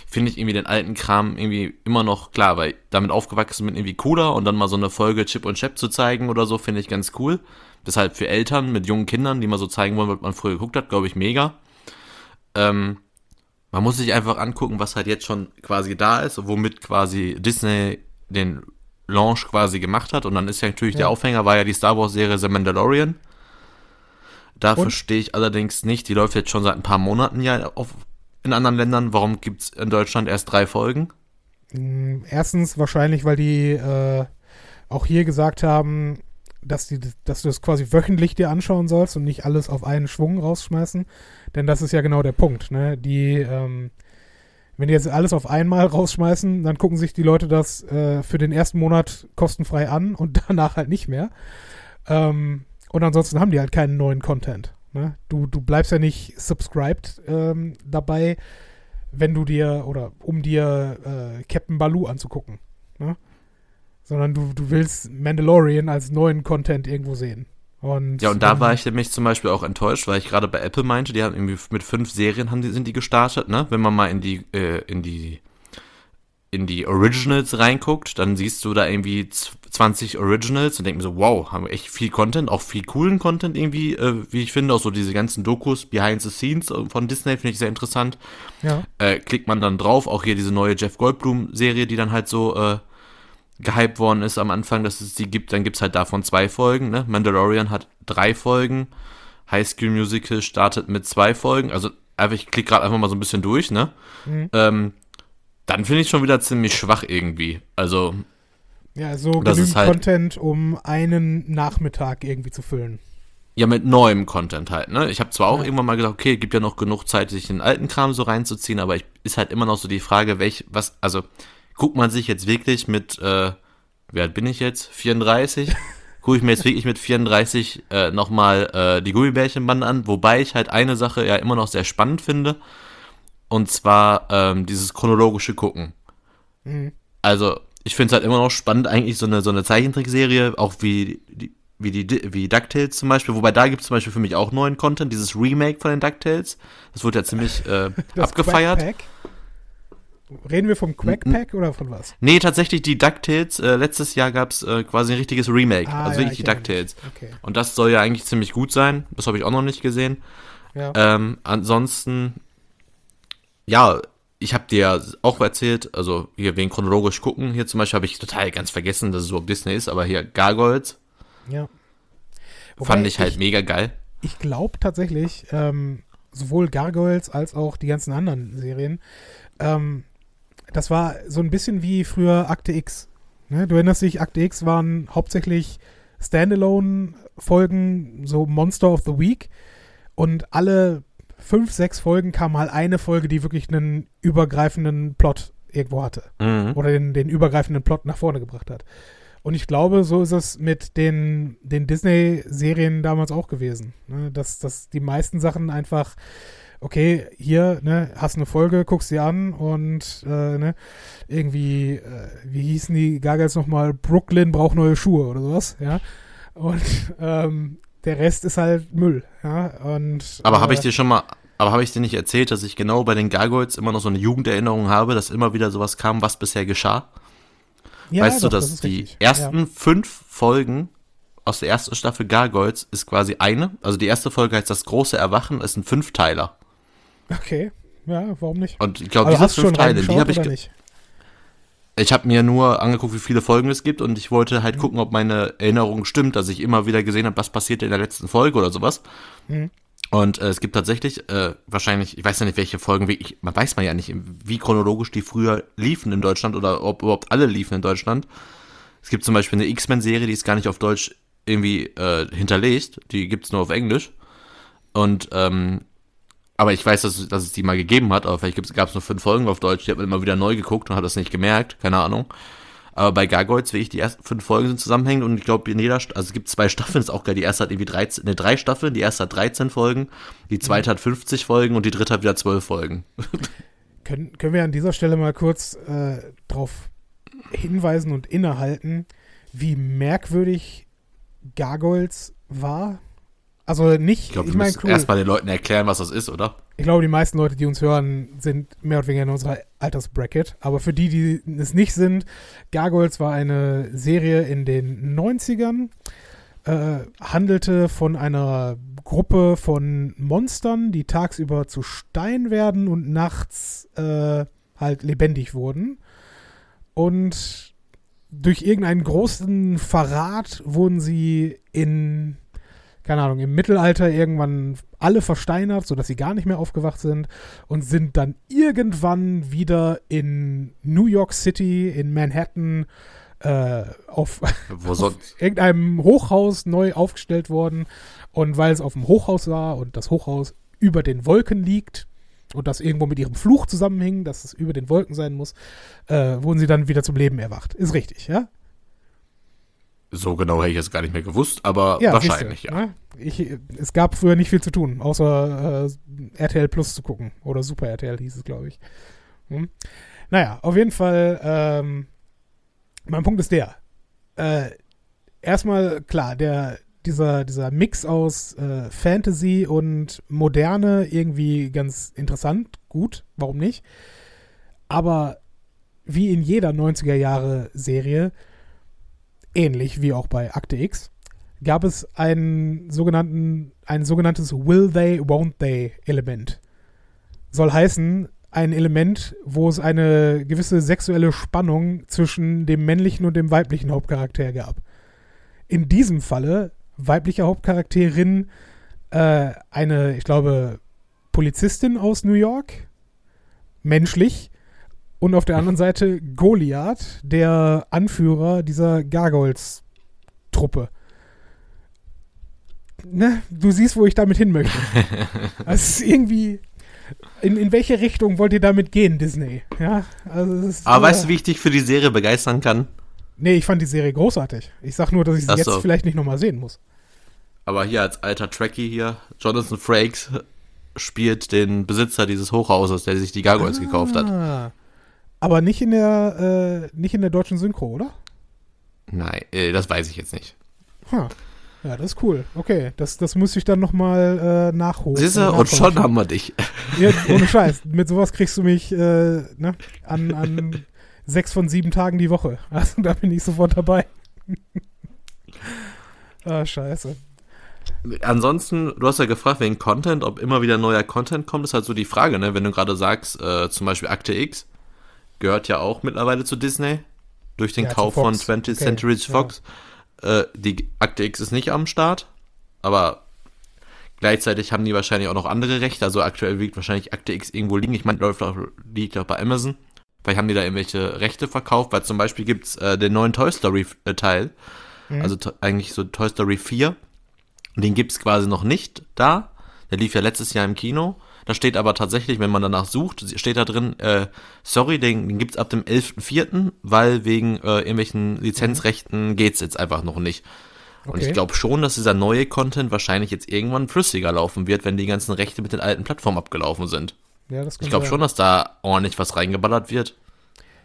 finde ich irgendwie den alten Kram irgendwie immer noch klar, weil damit aufgewachsen bin irgendwie cooler und dann mal so eine Folge Chip und Chap zu zeigen oder so, finde ich ganz cool. Deshalb für Eltern mit jungen Kindern, die mal so zeigen wollen, was man früher geguckt hat, glaube ich, mega. Ähm, man muss sich einfach angucken, was halt jetzt schon quasi da ist, womit quasi Disney den Launch quasi gemacht hat. Und dann ist ja natürlich ja. der Aufhänger, war ja die Star Wars-Serie The Mandalorian. Da und? verstehe ich allerdings nicht, die läuft jetzt schon seit ein paar Monaten ja auf, in anderen Ländern. Warum gibt es in Deutschland erst drei Folgen? Mm, erstens wahrscheinlich, weil die äh, auch hier gesagt haben, dass, die, dass du das quasi wöchentlich dir anschauen sollst und nicht alles auf einen Schwung rausschmeißen. Denn das ist ja genau der Punkt. Ne? Die, ähm, wenn die jetzt alles auf einmal rausschmeißen, dann gucken sich die Leute das äh, für den ersten Monat kostenfrei an und danach halt nicht mehr. Ähm, und ansonsten haben die halt keinen neuen Content. Ne? Du, du bleibst ja nicht subscribed ähm, dabei, wenn du dir oder um dir äh, Captain Baloo anzugucken. Ne? sondern du, du willst Mandalorian als neuen Content irgendwo sehen. Und, ja, und da ähm, war ich nämlich zum Beispiel auch enttäuscht, weil ich gerade bei Apple meinte, die haben irgendwie mit fünf Serien haben die, sind die gestartet, ne? Wenn man mal in die, äh, in die, in die Originals reinguckt, dann siehst du da irgendwie 20 Originals und denkst mir so, wow, haben wir echt viel Content, auch viel coolen Content irgendwie, äh, wie ich finde, auch so diese ganzen Dokus, Behind the Scenes von Disney finde ich sehr interessant. Ja. Äh, klickt man dann drauf, auch hier diese neue Jeff Goldblum-Serie, die dann halt so, äh, gehypt worden ist am Anfang, dass es die gibt, dann gibt es halt davon zwei Folgen. Ne? Mandalorian hat drei Folgen. High School Musical startet mit zwei Folgen. Also einfach, ich klicke gerade einfach mal so ein bisschen durch, ne? Mhm. Ähm, dann finde ich schon wieder ziemlich schwach irgendwie. Also. Ja, so genügend halt, Content, um einen Nachmittag irgendwie zu füllen. Ja, mit neuem Content halt, ne? Ich habe zwar auch ja. irgendwann mal gedacht, okay, gibt ja noch genug Zeit, sich den alten Kram so reinzuziehen, aber ich, ist halt immer noch so die Frage, welch, was, also, guckt man sich jetzt wirklich mit, äh, wie alt bin ich jetzt? 34? gucke ich mir jetzt wirklich mit 34 äh, nochmal äh, die Gummibärchenband an, wobei ich halt eine Sache ja immer noch sehr spannend finde. Und zwar ähm, dieses chronologische Gucken. Mhm. Also, ich finde es halt immer noch spannend, eigentlich so eine, so eine Zeichentrickserie, auch wie die, wie die wie DuckTales zum Beispiel, wobei da gibt es zum Beispiel für mich auch neuen Content, dieses Remake von den DuckTales. Das wurde ja ziemlich äh, abgefeiert. Quack Reden wir vom Quack Pack oder von was? Nee, tatsächlich die DuckTales. Äh, letztes Jahr gab es äh, quasi ein richtiges Remake. Ah, also ja, wirklich die DuckTales. Okay. Und das soll ja eigentlich ziemlich gut sein. Das habe ich auch noch nicht gesehen. Ja. Ähm, ansonsten, ja, ich habe dir auch erzählt, also hier wegen chronologisch gucken. Hier zum Beispiel habe ich total ganz vergessen, dass es überhaupt Disney ist, aber hier Gargoyles. Ja. Wobei fand ich halt ich, mega geil. Ich glaube tatsächlich, ähm, sowohl Gargoyles als auch die ganzen anderen Serien, ähm, das war so ein bisschen wie früher Akte X. Ne? Du erinnerst dich, Akte X waren hauptsächlich Standalone-Folgen, so Monster of the Week. Und alle fünf, sechs Folgen kam mal eine Folge, die wirklich einen übergreifenden Plot irgendwo hatte. Mhm. Oder den, den übergreifenden Plot nach vorne gebracht hat. Und ich glaube, so ist es mit den, den Disney-Serien damals auch gewesen. Ne? Dass, dass die meisten Sachen einfach okay, hier, ne, hast eine Folge, guckst sie an und äh, ne, irgendwie, äh, wie hießen die Gargels nochmal, Brooklyn braucht neue Schuhe oder sowas, ja. Und ähm, der Rest ist halt Müll, ja. Und, aber äh, habe ich dir schon mal, aber habe ich dir nicht erzählt, dass ich genau bei den Gargoyles immer noch so eine Jugenderinnerung habe, dass immer wieder sowas kam, was bisher geschah? Ja, weißt doch, du, dass das die richtig. ersten ja. fünf Folgen aus der ersten Staffel Gargoyles ist quasi eine. Also die erste Folge heißt das große Erwachen, ist ein Fünfteiler. Okay, ja, warum nicht? Und ich glaube, diese fünf Teile, die habe ich. Nicht? Ich habe mir nur angeguckt, wie viele Folgen es gibt und ich wollte halt mhm. gucken, ob meine Erinnerung stimmt, dass ich immer wieder gesehen habe, was passierte in der letzten Folge oder sowas. Mhm. Und äh, es gibt tatsächlich, äh, wahrscheinlich, ich weiß ja nicht, welche Folgen, wie, man weiß man ja nicht, wie chronologisch die früher liefen in Deutschland oder ob überhaupt alle liefen in Deutschland. Es gibt zum Beispiel eine X-Men-Serie, die ist gar nicht auf Deutsch irgendwie äh, hinterlegt, die gibt's nur auf Englisch. Und ähm, aber ich weiß, dass, dass es die mal gegeben hat, aber vielleicht gab es nur fünf Folgen auf Deutsch, die hat man immer wieder neu geguckt und hat das nicht gemerkt, keine Ahnung. Aber bei Gargoyles, wie ich, die ersten fünf Folgen sind zusammenhängend und ich glaube, in jeder, also es gibt zwei Staffeln, ist auch geil. Die erste hat irgendwie 13, ne, drei Staffeln, die erste hat 13 Folgen, die zweite mhm. hat 50 Folgen und die dritte hat wieder 12 Folgen. können, können wir an dieser Stelle mal kurz äh, darauf hinweisen und innehalten, wie merkwürdig Gargoyles war? Also nicht, Ich glaube, ich wir meine, müssen erstmal den Leuten erklären, was das ist, oder? ich glaube, die meisten Leute, die uns hören, sind mehr oder weniger in unserer Altersbracket. Aber für die, die es nicht sind, Gargoyles war eine Serie in den 90ern, äh, handelte von einer Gruppe von Monstern, die tagsüber zu Stein werden und nachts äh, halt lebendig wurden. Und durch irgendeinen großen Verrat wurden sie in, keine Ahnung, im Mittelalter irgendwann alle versteinert, sodass sie gar nicht mehr aufgewacht sind und sind dann irgendwann wieder in New York City, in Manhattan, äh, auf, auf irgendeinem Hochhaus neu aufgestellt worden. Und weil es auf dem Hochhaus war und das Hochhaus über den Wolken liegt und das irgendwo mit ihrem Fluch zusammenhing, dass es über den Wolken sein muss, äh, wurden sie dann wieder zum Leben erwacht. Ist richtig, ja? So genau hätte ich es gar nicht mehr gewusst, aber Ja, wahrscheinlich, siehste, ja. ne? Ich, es gab früher nicht viel zu tun, außer äh, RTL Plus zu gucken. Oder Super RTL hieß es, glaube ich. Hm? Naja, auf jeden Fall, ähm, mein Punkt ist der. Äh, erstmal, klar, der, dieser, dieser Mix aus äh, Fantasy und Moderne irgendwie ganz interessant, gut, warum nicht? Aber wie in jeder 90er Jahre Serie, ähnlich wie auch bei Akte X, gab es einen sogenannten, ein sogenanntes Will they, won't they Element. Soll heißen, ein Element, wo es eine gewisse sexuelle Spannung zwischen dem männlichen und dem weiblichen Hauptcharakter gab. In diesem Falle weibliche Hauptcharakterin, äh, eine, ich glaube, Polizistin aus New York, menschlich, und auf der anderen Seite Goliath, der Anführer dieser Gargoyles-Truppe. Ne, du siehst, wo ich damit hin möchte. Also es ist irgendwie. In, in welche Richtung wollt ihr damit gehen, Disney? Ja, also ist, Aber äh, weißt du, wie ich dich für die Serie begeistern kann? Nee, ich fand die Serie großartig. Ich sag nur, dass ich sie Ach jetzt so. vielleicht nicht nochmal sehen muss. Aber hier als alter Trekkie hier, Jonathan Frakes spielt den Besitzer dieses Hochhauses, der sich die Gargoyles gekauft hat. Aber nicht in der, äh, nicht in der deutschen Synchro, oder? Nein, äh, das weiß ich jetzt nicht. Ha. Ja, das ist cool. Okay, das, das muss ich dann nochmal äh, nachholen. Siehst du, und schon haben wir dich. Ja, ohne Scheiß. Mit sowas kriegst du mich äh, ne, an, an sechs von sieben Tagen die Woche. Also da bin ich sofort dabei. ah, scheiße. Ansonsten, du hast ja gefragt wegen Content, ob immer wieder neuer Content kommt, ist halt so die Frage, ne? Wenn du gerade sagst, äh, zum Beispiel Akte X gehört ja auch mittlerweile zu Disney durch den Ja, Kauf von Fox. 20th Okay, Century ja. Fox. Äh, die Akte X ist nicht am Start, aber gleichzeitig haben die wahrscheinlich auch noch andere Rechte. Also aktuell liegt wahrscheinlich Akte X irgendwo liegen. Ich meine, läuft auch, liegt auch bei Amazon. Vielleicht haben die da irgendwelche Rechte verkauft, weil zum Beispiel gibt's äh, den neuen Toy Story äh, Teil. Mhm. Also eigentlich so Toy Story 4. Den gibt's quasi noch nicht da. Der lief ja letztes Jahr im Kino. Da steht aber tatsächlich, wenn man danach sucht, steht da drin, äh, sorry, den, den gibt's ab dem 11.04., weil wegen äh, irgendwelchen Lizenzrechten geht's jetzt einfach noch nicht. Und Okay. ich glaube schon, dass dieser neue Content wahrscheinlich jetzt irgendwann flüssiger laufen wird, wenn die ganzen Rechte mit den alten Plattformen abgelaufen sind. Ja, das Ich glaube schon, dass da ordentlich was reingeballert wird.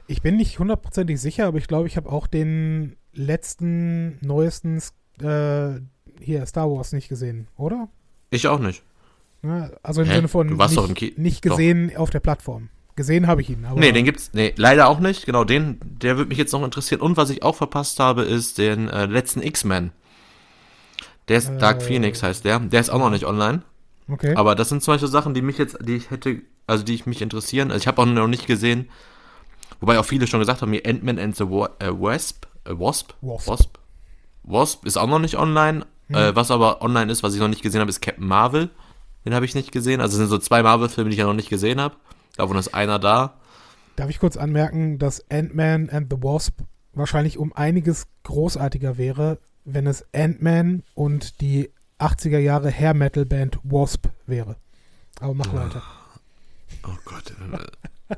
Ich bin nicht hundertprozentig sicher, aber ich glaube, ich habe auch den letzten, neuesten äh, hier Star Wars nicht gesehen, oder? Ich auch nicht. Ja, also im Hä? Sinne von Du warst nicht, doch im Ki- nicht doch. gesehen auf der Plattform. Gesehen habe ich ihn, aber Nee, den gibt's, nee, leider auch nicht. Genau, den, der würde mich jetzt noch interessieren. Und was ich auch verpasst habe, ist den äh, letzten X-Men. Der ist Dark Äh. Phoenix heißt der. Der ist auch noch nicht online. okay. Aber das sind zum Beispiel Sachen, die mich jetzt, die ich hätte, also die ich mich interessieren. Also ich habe auch noch nicht gesehen, wobei auch viele schon gesagt haben, hier Ant-Man and the Wa äh, Wasp, äh, Wasp, Wasp. Wasp, Wasp ist auch noch nicht online. Äh, was aber online ist, was ich noch nicht gesehen habe, ist Captain Marvel. Den habe ich nicht gesehen. Also es sind so zwei Marvel-Filme, die ich ja noch nicht gesehen habe. Davon ist einer da. Darf ich kurz anmerken, dass Ant-Man and the Wasp wahrscheinlich um einiges großartiger wäre, wenn es Ant-Man und die 80er Jahre Hair Metal Band Wasp wäre. Aber mach weiter. Oh Gott.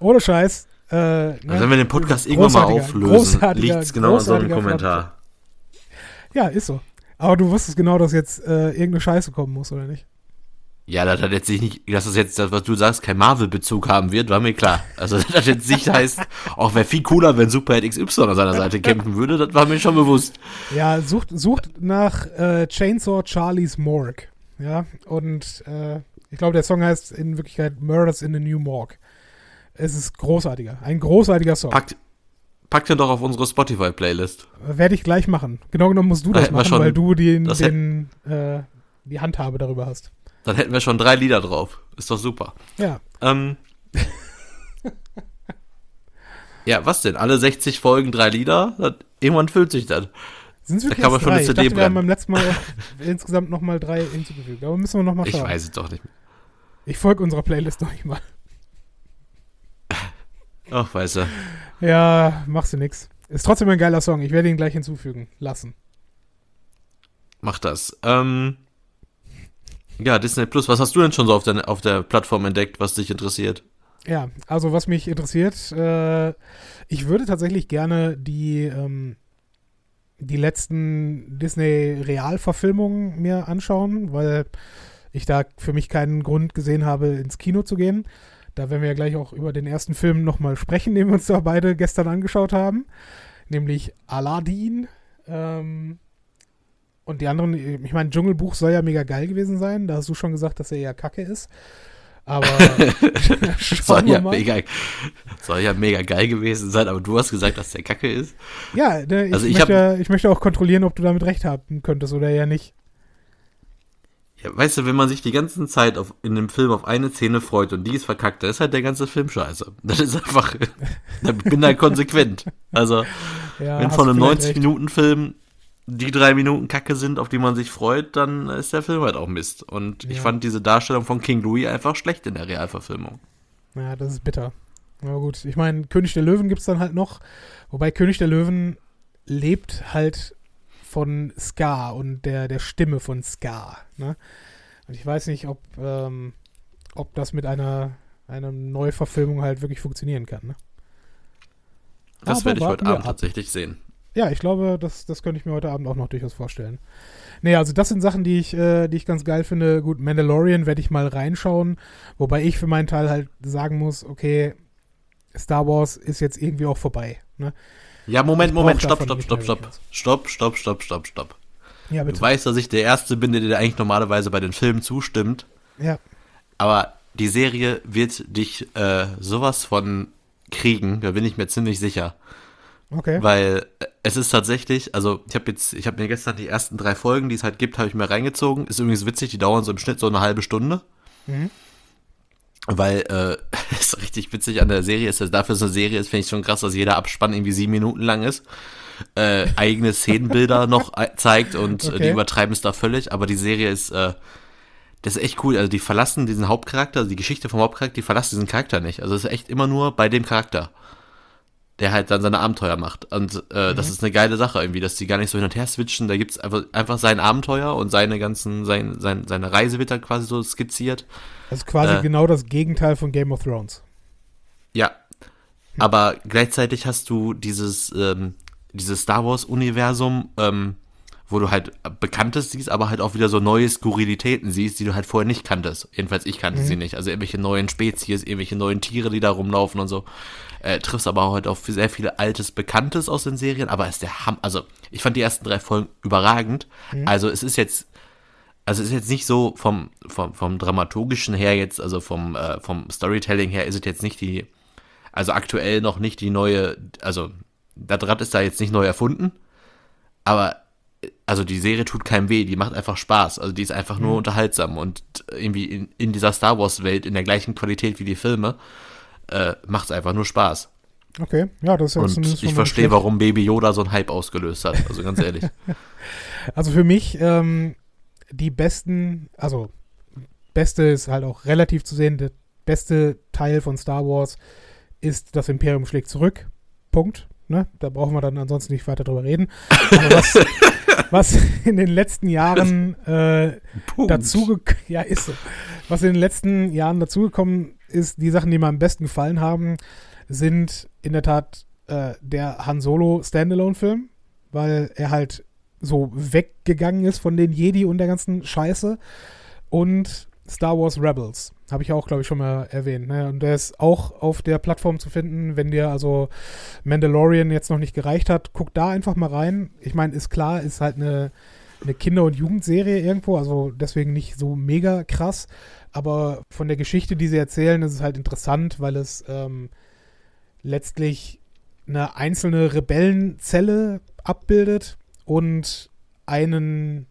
Ohne Scheiß. Äh, ne? Also wenn wir den Podcast irgendwann mal auflösen, liegt es genau in so einem Kommentar. Ja, ist so. Aber du wusstest genau, dass jetzt äh, irgendeine Scheiße kommen muss, oder nicht? Ja, das hat jetzt nicht, dass das jetzt, das, was du sagst, kein Marvel-Bezug haben wird, war mir klar. Also, das jetzt nicht heißt, auch wäre viel cooler, wenn Superheld XY an seiner Seite kämpfen würde, das war mir schon bewusst. Ja, sucht, sucht nach äh, Chainsaw Charlie's Morgue. Ja, und äh, ich glaube, der Song heißt in Wirklichkeit Murders in the New Morgue. Es ist großartiger, ein großartiger Song. Packt, packt den doch auf unsere Spotify-Playlist. Werde ich gleich machen. Genau genommen musst du Da das machen, schon- weil du den, den äh, die Handhabe darüber hast. Dann hätten wir schon drei Lieder drauf. Ist doch super. Ja, Ähm. ja, was denn? Alle 60 Folgen drei Lieder? Das, irgendwann füllt sich das. sind es wirklich kann man schon drei? eine Ich CD dachte, wir haben beim letzten Mal insgesamt nochmal drei hinzugefügt. Aber müssen wir nochmal Ich schauen. weiß es doch nicht. Ich folge unserer Playlist noch nicht mal. Ach, weißt du. Ja, machst du nix. Ist trotzdem ein geiler Song. Ich werde ihn gleich hinzufügen lassen. Mach das. Ähm. Ja, Disney Plus. Was hast du denn schon so auf der, auf der Plattform entdeckt, was dich interessiert? Ja, also was mich interessiert, äh, ich würde tatsächlich gerne die, ähm, die letzten Disney-Realverfilmungen mir anschauen, weil ich da für mich keinen Grund gesehen habe, ins Kino zu gehen. Da werden wir ja gleich auch über den ersten Film nochmal sprechen, den wir uns da beide gestern angeschaut haben, nämlich Aladdin. Ähm, und die anderen, ich meine, Dschungelbuch soll ja mega geil gewesen sein. Da hast du schon gesagt, dass er eher kacke ist. Aber Soll ja, mega, soll ja mega geil gewesen sein, aber du hast gesagt, dass der Kacke ist. Ja, ne, ich, Also ich möchte, ich möchte auch kontrollieren, ob du damit recht haben könntest oder ja nicht. Ja, weißt du, wenn man sich die ganze Zeit auf, in dem Film auf eine Szene freut und die ist verkackt, dann ist halt der ganze Film scheiße. Das ist einfach, da bin da konsequent. Also, Ja, wenn von einem vielleicht recht. 90-Minuten-Film die drei Minuten Kacke sind, auf die man sich freut, dann ist der Film halt auch Mist. Und ich Ja. fand diese Darstellung von King Louis einfach schlecht in der Realverfilmung. Ja, das ist bitter. Aber gut, ich meine, König der Löwen gibt es dann halt noch. Wobei König der Löwen lebt halt von Ska und der, der Stimme von Ska. Ne? Und ich weiß nicht, ob, ähm, ob das mit einer, einer Neuverfilmung halt wirklich funktionieren kann. Ne? Das Aber werde ich heute Abend ab. tatsächlich sehen. Ja, ich glaube, das, das könnte ich mir heute Abend auch noch durchaus vorstellen. Nee, also das sind Sachen, die ich, äh, die ich ganz geil finde. Gut, Mandalorian werde ich mal reinschauen, wobei ich für meinen Teil halt sagen muss, okay, Star Wars ist jetzt irgendwie auch vorbei. Ne? Ja, Moment, Moment, stopp, stopp, stopp, stopp. Stopp, stopp, stopp, stopp, stopp. Ja, Du bitte. weißt, dass ich der Erste bin, der dir eigentlich normalerweise bei den Filmen zustimmt. Ja, Aber die Serie wird dich äh, sowas von kriegen, da bin ich mir ziemlich sicher. okay. Weil äh, es ist tatsächlich, also ich habe jetzt, ich habe mir gestern die ersten drei Folgen, die es halt gibt, habe ich mir reingezogen. Ist übrigens witzig, die dauern so im Schnitt so eine halbe Stunde. Mhm. Weil, äh, ist richtig witzig an der Serie ist, dass dafür es eine Serie ist, finde ich schon krass, dass jeder Abspann irgendwie sieben Minuten lang ist. Äh, eigene Szenenbilder noch äh, zeigt und äh, die Okay. übertreiben es da völlig, aber die Serie ist, äh, das ist echt cool. Also die verlassen diesen Hauptcharakter, also die Geschichte vom Hauptcharakter, die verlassen diesen Charakter nicht. Also es ist echt immer nur bei dem Charakter, der halt dann seine Abenteuer macht. Und äh, das ist eine geile Sache irgendwie, dass die gar nicht so hin und her switchen. Da gibt's einfach, einfach sein Abenteuer und seine ganzen, sein, sein, seine Reise wird dann quasi so skizziert. Das ist quasi äh, genau das Gegenteil von Game of Thrones. Ja. Aber gleichzeitig hast du dieses, ähm, dieses Star Wars-Universum, ähm, wo du halt Bekanntes siehst, aber halt auch wieder so neue Skurrilitäten siehst, die du halt vorher nicht kanntest. Jedenfalls ich kannte sie nicht. Also irgendwelche neuen Spezies, irgendwelche neuen Tiere, die da rumlaufen und so. Äh, triffst aber auch halt auf sehr viele altes Bekanntes aus den Serien, aber es ist der Ham. Also ich fand die ersten drei Folgen überragend. Also es ist jetzt also es ist jetzt nicht so vom, vom, vom dramaturgischen her jetzt, also vom, äh, vom Storytelling her ist es jetzt nicht die, also aktuell noch nicht die neue, also das Rad ist da jetzt nicht neu erfunden, aber also die Serie tut keinem weh, die macht einfach Spaß, also die ist einfach nur unterhaltsam und irgendwie in, in dieser Star Wars Welt in der gleichen Qualität wie die Filme äh, macht es einfach nur Spaß. Okay, ja, das ist ja Und ich verstehe, warum Baby Yoda so einen Hype ausgelöst hat, also ganz ehrlich. Also für mich ähm, die besten, also beste ist halt auch relativ zu sehen, der beste Teil von Star Wars ist das Imperium schlägt zurück. Punkt. Ne? Da brauchen wir dann ansonsten nicht weiter drüber reden. Aber was, was in den letzten Jahren äh, dazu ja ist so. was in den letzten Jahren dazugekommen ist, die Sachen, die mir am besten gefallen haben, sind in der Tat äh, der Han Solo Standalone-Film, weil er halt so weggegangen ist von den Jedi und der ganzen Scheiße und Star Wars Rebels. Habe ich auch, glaube ich, schon mal erwähnt. Ne? Und der ist auch auf der Plattform zu finden. Wenn dir also Mandalorian jetzt noch nicht gereicht hat, guck da einfach mal rein. Ich meine, ist klar, ist halt eine, eine Kinder- und Jugendserie irgendwo, also deswegen nicht so mega krass. Aber von der Geschichte, die sie erzählen, ist es halt interessant, weil es ähm, letztlich eine einzelne Rebellenzelle abbildet und einen,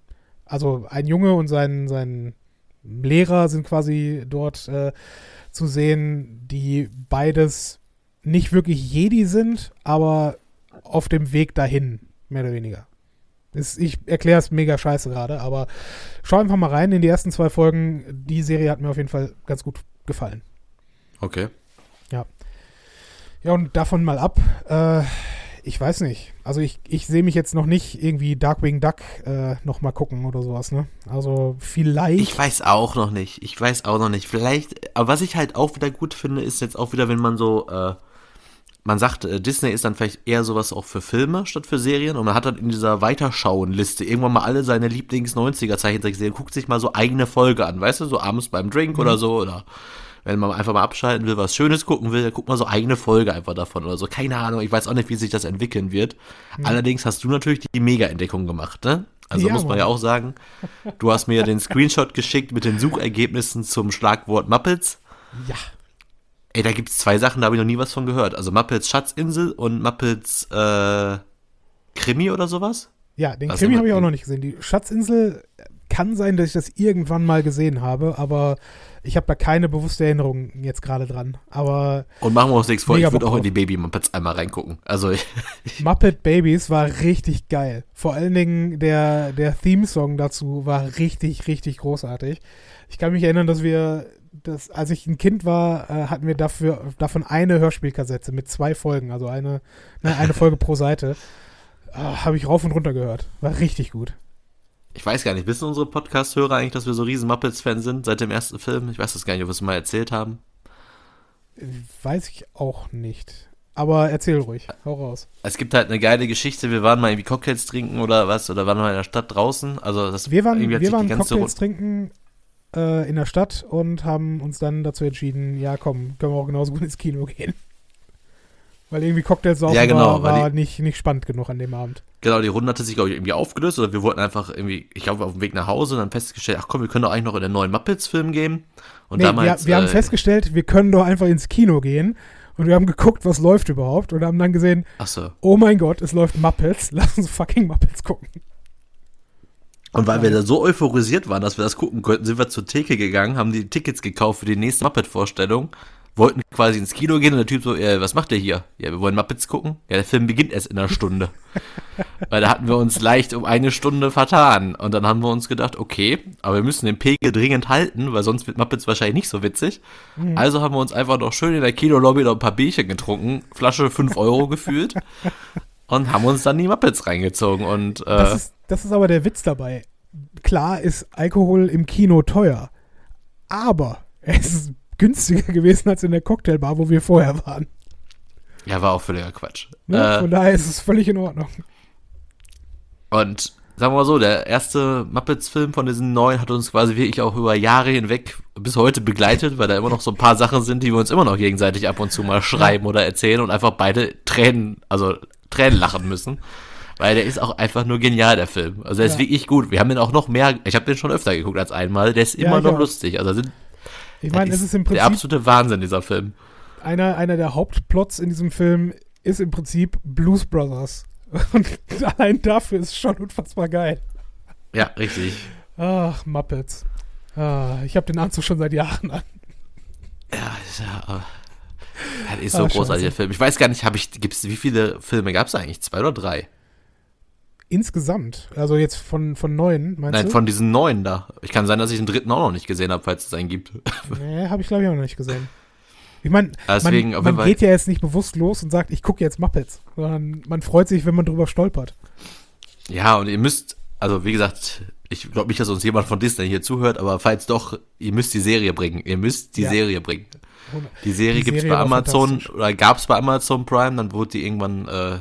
also ein Junge und sein, sein Lehrer sind quasi dort äh, zu sehen, die beides nicht wirklich Jedi sind, aber auf dem Weg dahin, mehr oder weniger. Ist, ich erkläre es mega scheiße gerade, aber schau einfach mal rein in die ersten zwei Folgen. Die Serie hat mir auf jeden Fall ganz gut gefallen. Okay. Ja. Ja, und davon mal ab. Äh, ich weiß nicht. Also ich, ich sehe mich jetzt noch nicht irgendwie Darkwing Duck äh, noch mal gucken oder sowas, ne? Also vielleicht. Ich weiß auch noch nicht. Ich weiß auch noch nicht. Vielleicht, aber was ich halt auch wieder gut finde, ist jetzt auch wieder, wenn man so, äh, man sagt, äh, Disney ist dann vielleicht eher sowas auch für Filme statt für Serien und man hat dann in dieser Weiterschauen-Liste irgendwann mal alle seine Lieblings-90er-Zeichentrickserien, guckt sich mal so eigene Folge an, weißt du, so abends beim Drink mhm. oder so oder wenn man einfach mal abschalten will, was Schönes gucken will, dann guckt man so eigene Folge einfach davon oder so. Keine Ahnung, ich weiß auch nicht, wie sich das entwickeln wird. Mhm. Allerdings hast du natürlich die Mega-Entdeckung gemacht, ne? Also ja, muss man Mann. ja auch sagen, du hast mir den Screenshot geschickt mit den Suchergebnissen zum Schlagwort Muppets. Ja. Ey, da gibt's zwei Sachen, da habe ich noch nie was von gehört. Also Muppets Schatzinsel und Muppets äh, Krimi oder sowas. Ja, den was Krimi habe ich auch noch nicht gesehen. Die Schatzinsel kann sein, dass ich das irgendwann mal gesehen habe, aber ich habe da keine bewusste Erinnerung jetzt gerade dran. Aber und machen wir uns nichts vor, ich würde auch in die Baby Muppets einmal reingucken. Also Muppet Babies war richtig geil. Vor allen Dingen der der Theme-Song dazu war richtig richtig großartig. Ich kann mich erinnern, dass wir das, als ich ein Kind war, äh, hatten wir dafür davon eine Hörspielkassette mit zwei Folgen, also eine ne, eine Folge pro Seite. Äh, habe ich rauf und runter gehört. War richtig gut ich weiß gar nicht, wissen unsere Podcast-Hörer eigentlich, dass wir so riesen Muppets-Fans sind seit dem ersten Film? Ich weiß das gar nicht, ob wir es mal erzählt haben. Weiß ich auch nicht. Aber erzähl ruhig, hau raus. Es gibt halt eine geile Geschichte. Wir waren mal irgendwie Cocktails trinken oder was, oder waren mal in der Stadt draußen. Also das wir waren, wir waren Cocktails trinken äh, in der Stadt und haben uns dann dazu entschieden, ja komm, können wir auch genauso gut ins Kino gehen. Weil irgendwie Cocktails saufen ja, genau, war, war die, nicht, nicht spannend genug an dem Abend. Genau, die Runde hatte sich, glaube ich, irgendwie aufgelöst oder wir wollten einfach irgendwie, ich glaube, auf dem Weg nach Hause und dann festgestellt, ach komm, wir können doch eigentlich noch in den neuen Muppets-Film gehen. Und nee, damals, wir, wir äh, haben festgestellt, wir können doch einfach ins Kino gehen und wir haben geguckt, was läuft überhaupt und haben dann gesehen, ach so. oh mein Gott, es läuft Muppets, lass uns fucking Muppets gucken. Und weil wir da so euphorisiert waren, dass wir das gucken könnten, sind wir zur Theke gegangen, haben die Tickets gekauft für die nächste Muppet-Vorstellung wollten quasi ins Kino gehen und der Typ so, äh, was macht der hier? Ja, wir wollen Muppets gucken. Ja, der Film beginnt erst in einer Stunde. Weil da hatten wir uns leicht um eine Stunde vertan. Und dann haben wir uns gedacht, okay, aber wir müssen den Pegel dringend halten, weil sonst wird Muppets wahrscheinlich nicht so witzig. Mhm. Also haben wir uns einfach noch schön in der Kinolobby noch ein paar Bierchen getrunken, Flasche 5 Euro gefühlt und haben uns dann die Muppets reingezogen. Und, äh, das, ist, das ist aber der Witz dabei. Klar ist Alkohol im Kino teuer, aber es ist günstiger gewesen als in der Cocktailbar, wo wir vorher waren. Ja, war auch völliger Quatsch. Ne? Äh, Von daher ist es völlig in Ordnung. Und sagen wir mal so, der erste Muppets-Film von diesen neuen hat uns quasi wirklich auch über Jahre hinweg bis heute begleitet, weil da immer noch so ein paar Sachen sind, die wir uns immer noch gegenseitig ab und zu mal schreiben oder erzählen und einfach beide Tränen, also Tränen lachen müssen. Weil der ist auch einfach nur genial, der Film. Also der ja. ist wirklich gut. Wir haben den auch noch mehr, ich habe den schon öfter geguckt als einmal, der ist immer ja, noch auch. lustig. Also sind ich meine, es ist im Prinzip. Der absolute Wahnsinn, dieser Film. Einer, einer der Hauptplots in diesem Film ist im Prinzip Blues Brothers. Und allein dafür ist es schon unfassbar geil. Ja, richtig. Ach, Muppets. Ah, ich habe den Anzug schon seit Jahren an. Ja, ist ja. Das ist so ein großartiger Film. Ich weiß gar nicht, habe ich, gibt's, wie viele Filme gab es eigentlich? Zwei oder drei? Insgesamt? Also jetzt von, von neun, meinst Nein, du? von diesen neun da. Ich kann sein, dass ich den dritten auch noch nicht gesehen habe, falls es einen gibt. Nee, habe ich glaube ich auch noch nicht gesehen. Ich meine, man, man geht ja jetzt nicht bewusst los und sagt, ich gucke jetzt Muppets, sondern man freut sich, wenn man drüber stolpert. Ja, und ihr müsst, also wie gesagt, ich glaube nicht, dass uns jemand von Disney hier zuhört, aber falls doch, ihr müsst die Serie bringen. Ihr müsst die ja. Serie bringen. Die Serie, die Serie gibt's bei Amazon oder gab's bei Amazon Prime, dann wurde die irgendwann äh,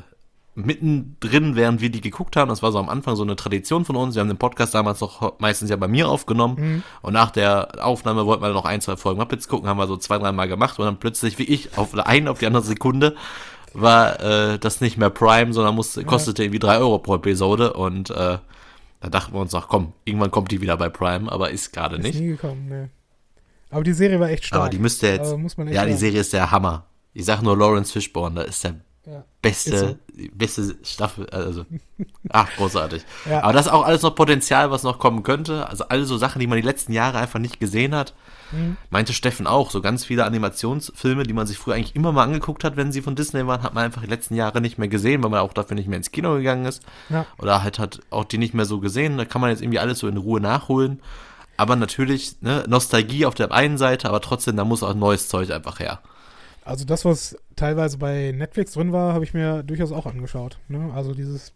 mittendrin, während wir die geguckt haben. Das war so am Anfang so eine Tradition von uns. Wir haben den Podcast damals noch meistens ja bei mir aufgenommen. Mhm. Und nach der Aufnahme wollten wir noch ein, zwei Folgen Muppets gucken, haben wir so zwei, drei Mal gemacht. Und dann plötzlich, wie ich, auf der einen auf die andere Sekunde war äh, das nicht mehr Prime, sondern musste, kostete irgendwie drei Euro pro Episode. Und äh, da dachten wir uns auch, komm, irgendwann kommt die wieder bei Prime, aber ist gerade Ist nicht. nie gekommen, ne. Aber die Serie war echt stark. Aber die müsste jetzt. Muss man echt ja, die. Serie ist der Hammer. Ich sag nur Lawrence Fishburne, da ist der Ja. beste, so. beste Staffel, also, ach, großartig. Ja. Aber das ist auch alles noch Potenzial, was noch kommen könnte. Also alle so Sachen, die man die letzten Jahre einfach nicht gesehen hat. Mhm. Meinte Steffen auch, so ganz viele Animationsfilme, die man sich früher eigentlich immer mal angeguckt hat, wenn sie von Disney waren, hat man einfach die letzten Jahre nicht mehr gesehen, weil man auch dafür nicht mehr ins Kino gegangen ist. Ja. Oder halt hat auch die nicht mehr so gesehen. Da kann man jetzt irgendwie alles so in Ruhe nachholen. Aber natürlich, ne, Nostalgie auf der einen Seite, aber trotzdem, da muss auch neues Zeug einfach her. Also das, was teilweise bei Netflix drin war, habe ich mir durchaus auch angeschaut. Ne? Also dieses,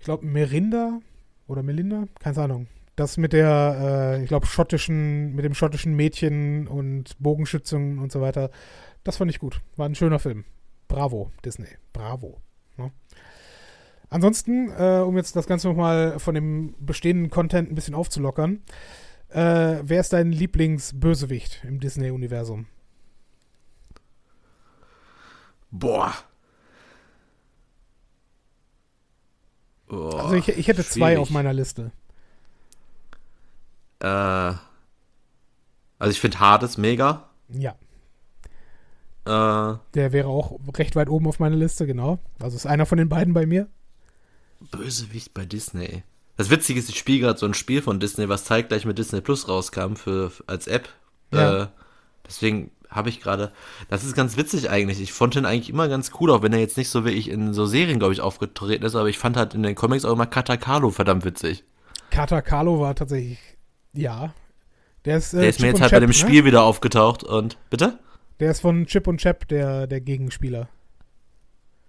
ich glaube, Merinda oder Melinda, keine Ahnung. Das mit der, äh, ich glaube, schottischen, mit dem schottischen Mädchen und Bogenschützung und so weiter, das fand ich gut. War ein schöner Film. Bravo, Disney. Bravo. Ne? Ansonsten, äh, um jetzt das Ganze nochmal von dem bestehenden Content ein bisschen aufzulockern, äh, wer ist dein Lieblingsbösewicht im Disney-Universum? Boah. Boah, Also ich, ich hätte zwei schwierig. auf meiner Liste. Äh, also ich finde Hades mega. Ja, Äh, der wäre auch recht weit oben auf meiner Liste, genau. Also ist einer von den beiden bei mir. Bösewicht bei Disney. Das Witzige ist, ich spiele gerade so ein Spiel von Disney, was zeitgleich mit Disney Plus rauskam für, als App. Ja. Äh, deswegen habe ich gerade. Das ist ganz witzig eigentlich. Ich fand ihn eigentlich immer ganz cool, auch wenn er jetzt nicht so wie ich in so Serien, glaube ich, aufgetreten ist, aber ich fand halt in den Comics auch immer Katakalo verdammt witzig. Kata Carlo war tatsächlich, ja. Der ist, äh, Der ist mir jetzt halt bei Chap, dem ne? Spiel wieder aufgetaucht und. Bitte? Der ist von Chip und Chap, der, der Gegenspieler.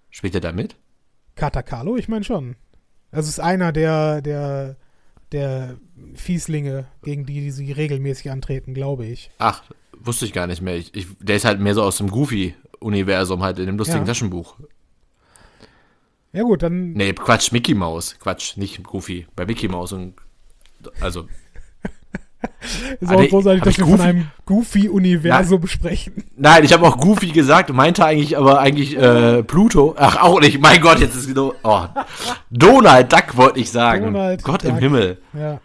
Spielt er da mit? Kata Carlo, ich meine schon. Also ist einer der, der, der Fieslinge, gegen die, die sie regelmäßig antreten, glaube ich. Ach, wusste ich gar nicht mehr. Ich, ich, der ist halt mehr so aus dem Goofy-Universum, halt in dem lustigen Ja. Taschenbuch. Ja gut, dann Nee, Quatsch, Mickey Mouse. Quatsch, nicht Goofy. Bei Mickey Mouse und. Also, ist Ah, auch großartig, dass ich wir von einem Goofy-Universum besprechen. Nein, ich habe auch Goofy gesagt, meinte eigentlich, aber eigentlich äh, Pluto. Ach, auch nicht. Mein Gott, jetzt ist genau. Oh. Donald Duck wollte ich sagen. Donald Gott im Duck. Himmel. Ja.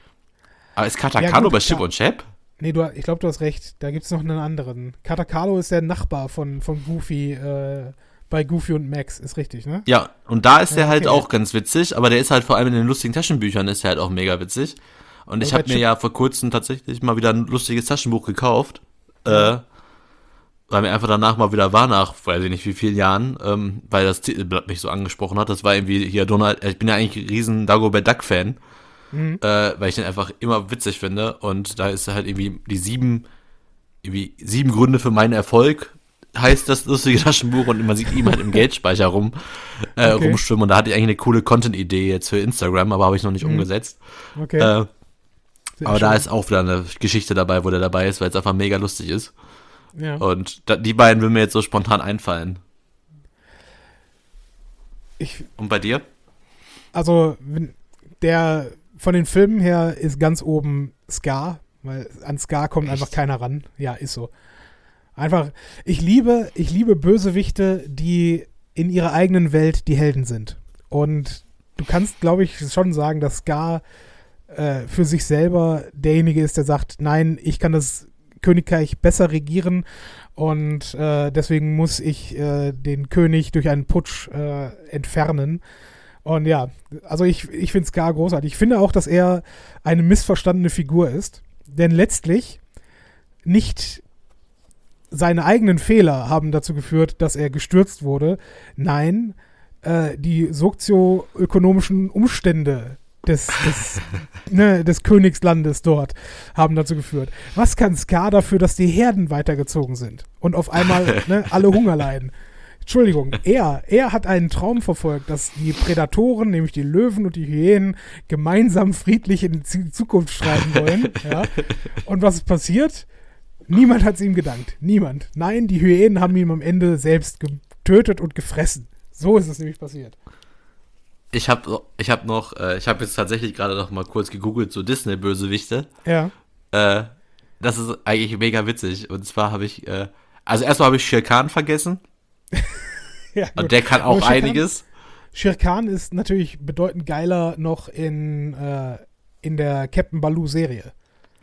Aber ist Ja, Katakano gut, bei Chip und Chap? Nee, du, ich glaube, du hast recht. Da gibt es noch einen anderen. Katakalo ist der Nachbar von, von Goofy äh, bei Goofy und Max. Ist richtig, ne? Ja, und da ist Ja, der halt okay. auch ganz witzig, aber der ist halt vor allem in den lustigen Taschenbüchern ist er halt auch mega witzig. Und ich habe mir ja vor kurzem tatsächlich mal wieder ein lustiges Taschenbuch gekauft. Äh, weil mir einfach danach mal wieder war, nach weiß ich nicht wie vielen Jahren, ähm, weil das Titelblatt mich so angesprochen hat. Das war irgendwie hier Donald, ich bin ja eigentlich ein riesen Dagobert Duck-Fan, Mhm. äh, weil ich den einfach immer witzig finde. Und da ist halt irgendwie die sieben, irgendwie sieben Gründe für meinen Erfolg, heißt das lustige Taschenbuch und man sieht ihn halt im Geldspeicher rum, äh, Okay. rumschwimmen. Und da hatte ich eigentlich eine coole Content-Idee jetzt für Instagram, aber habe ich noch nicht Mhm. umgesetzt. Okay. Äh, aber da schön. ist auch wieder eine Geschichte dabei, wo der dabei ist, weil es einfach mega lustig ist. Ja. Und da, die beiden würden mir jetzt so spontan einfallen. Ich, Und bei dir? also, wenn- der von den Filmen her ist ganz oben Scar, weil an Scar kommt Echt? einfach keiner ran. Ja, ist so. Einfach, ich liebe, ich liebe Bösewichte, die in ihrer eigenen Welt die Helden sind. Und du kannst, glaube ich, schon sagen, dass Scar äh, für sich selber derjenige ist, der sagt, nein, ich kann das Königreich besser regieren und äh, deswegen muss ich äh, den König durch einen Putsch äh, entfernen. Und ja, also ich, ich finde Scar großartig. Ich finde auch, dass er eine missverstandene Figur ist, denn letztlich nicht seine eigenen Fehler haben dazu geführt, dass er gestürzt wurde. Nein, äh, die sozioökonomischen Umstände des, des, ne, des Königslandes dort haben dazu geführt. Was kann Scar dafür, dass die Herden weitergezogen sind und auf einmal ne, alle Hunger leiden? Entschuldigung, er, er hat einen Traum verfolgt, dass die Prädatoren, nämlich die Löwen und die Hyänen, gemeinsam friedlich in die Zukunft schreiten wollen. Ja. Und was ist passiert? Niemand hat es ihm gedankt. Niemand. Nein, die Hyänen haben ihn am Ende selbst getötet und gefressen. So ist es nämlich passiert. ich habe ich hab noch, äh, ich habe jetzt tatsächlich gerade noch mal kurz gegoogelt, so Disney-Bösewichte. Ja. Äh, das ist eigentlich mega witzig. Und zwar habe ich, äh, also erstmal habe ich Shere Khan vergessen. ja. Und der kann auch Shere Khan- einiges. Shere Khan ist natürlich bedeutend geiler noch in, äh, in der Captain Baloo-Serie.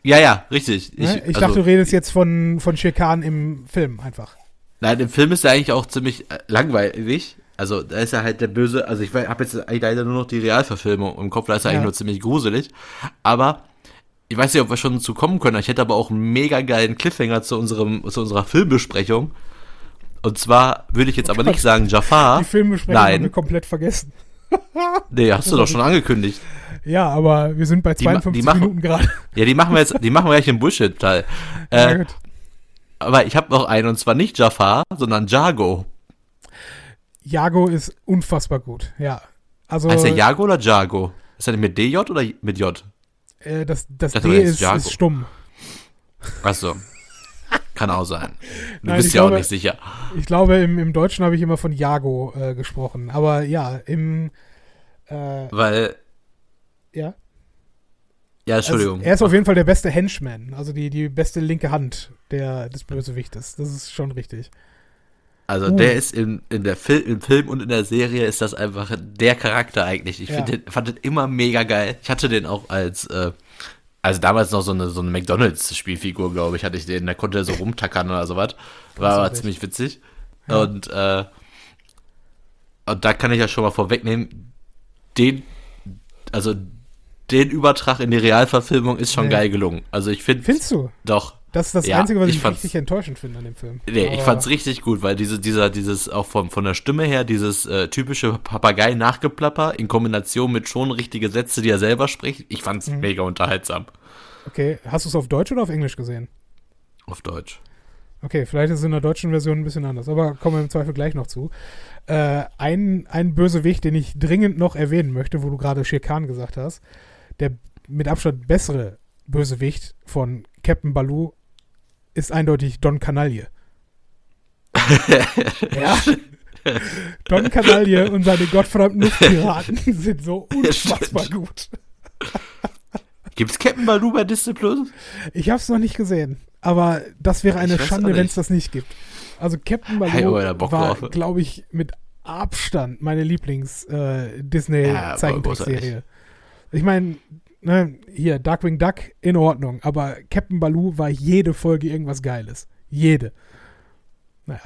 Ja, ja, richtig. Ich, ne? ich also, dachte, du redest jetzt von, von Shere Khan im Film einfach. Nein, im Film ist er eigentlich auch ziemlich äh, langweilig. Also da ist er halt der böse, also ich habe jetzt eigentlich leider nur noch die Realverfilmung im Kopf, da ist er Ja. eigentlich nur ziemlich gruselig. Aber ich weiß nicht, ob wir schon zu kommen können. Ich hätte aber auch einen mega geilen Cliffhanger zu unserem zu unserer Filmbesprechung. Und zwar würde ich jetzt aber nicht sagen Jafar. Die Filmbesprechung haben wir komplett vergessen. nee, hast du doch schon angekündigt. Ja, aber wir sind bei Die ma- 52 die machen- Minuten gerade. Ja, die machen wir jetzt, die machen wir gleich im Bullshit-Teil. Ja, Äh, gut. aber ich habe noch einen, und zwar nicht Jafar, sondern Jago. Jago ist unfassbar gut, ja. Also Heißt der Jago oder Jago? Ist er mit DJ oder mit J? äh, das, das dachte, D ist, ist stumm. Achso. Kann auch sein. Du Nein, bist ja auch nicht sicher. Ich glaube, im, im Deutschen habe ich immer von Jago äh, gesprochen. Aber ja, im äh, Weil, ja. ja, Entschuldigung. Also, er ist auf jeden Fall der beste Henchman, also die, die beste linke Hand der, des Bösewichtes. Das ist schon richtig. Also Uh. der ist in, in der Fil im Film und in der Serie ist das einfach der Charakter eigentlich. Ich Ja. den, fand den immer mega geil. Ich hatte den auch als, äh, also damals noch so eine, so eine McDonalds-Spielfigur, glaube ich, hatte ich den. Da konnte er so rumtackern oder sowas. War aber ziemlich witzig. Ja. Und, äh, und da kann ich ja schon mal vorwegnehmen, den, also den Übertrag in die Realverfilmung ist schon Nee. geil gelungen. Also ich finde, Findest du? doch, Das ist das Ja, Einzige, was ich ich, richtig enttäuschend finde an dem Film. Nee, ich Aber- fand's richtig gut, weil diese, dieser, dieses, auch von, von der Stimme her, dieses äh, typische Papagei-Nachgeplapper in Kombination mit schon richtige Sätze, die er selber spricht, ich fand's Mhm. mega unterhaltsam. Okay, hast du es auf Deutsch oder auf Englisch gesehen? Auf Deutsch. Okay, vielleicht ist es in der deutschen Version ein bisschen anders, aber kommen wir im Zweifel gleich noch zu. Äh, ein, ein Bösewicht, den ich dringend noch erwähnen möchte, wo du gerade Shere Khan gesagt hast, der mit Abstand bessere Bösewicht von Captain Baloo ist eindeutig Don Canaille. ja. Don Canaille und seine gottverdammten Luftpiraten sind so unfassbar stimmt. gut. Gibt's Captain Baloo bei Disney Plus? Ich habe es noch nicht gesehen, aber das wäre eine Schande, wenn es das nicht gibt. Also Captain Hey, Baloo oh, da Bock war, glaube ich, mit Abstand meine Lieblings-Disney-Zeichentrickserie. aber ich meine, ne, hier, Darkwing Duck in Ordnung, aber Captain Baloo war jede Folge irgendwas Geiles. Jede. Naja.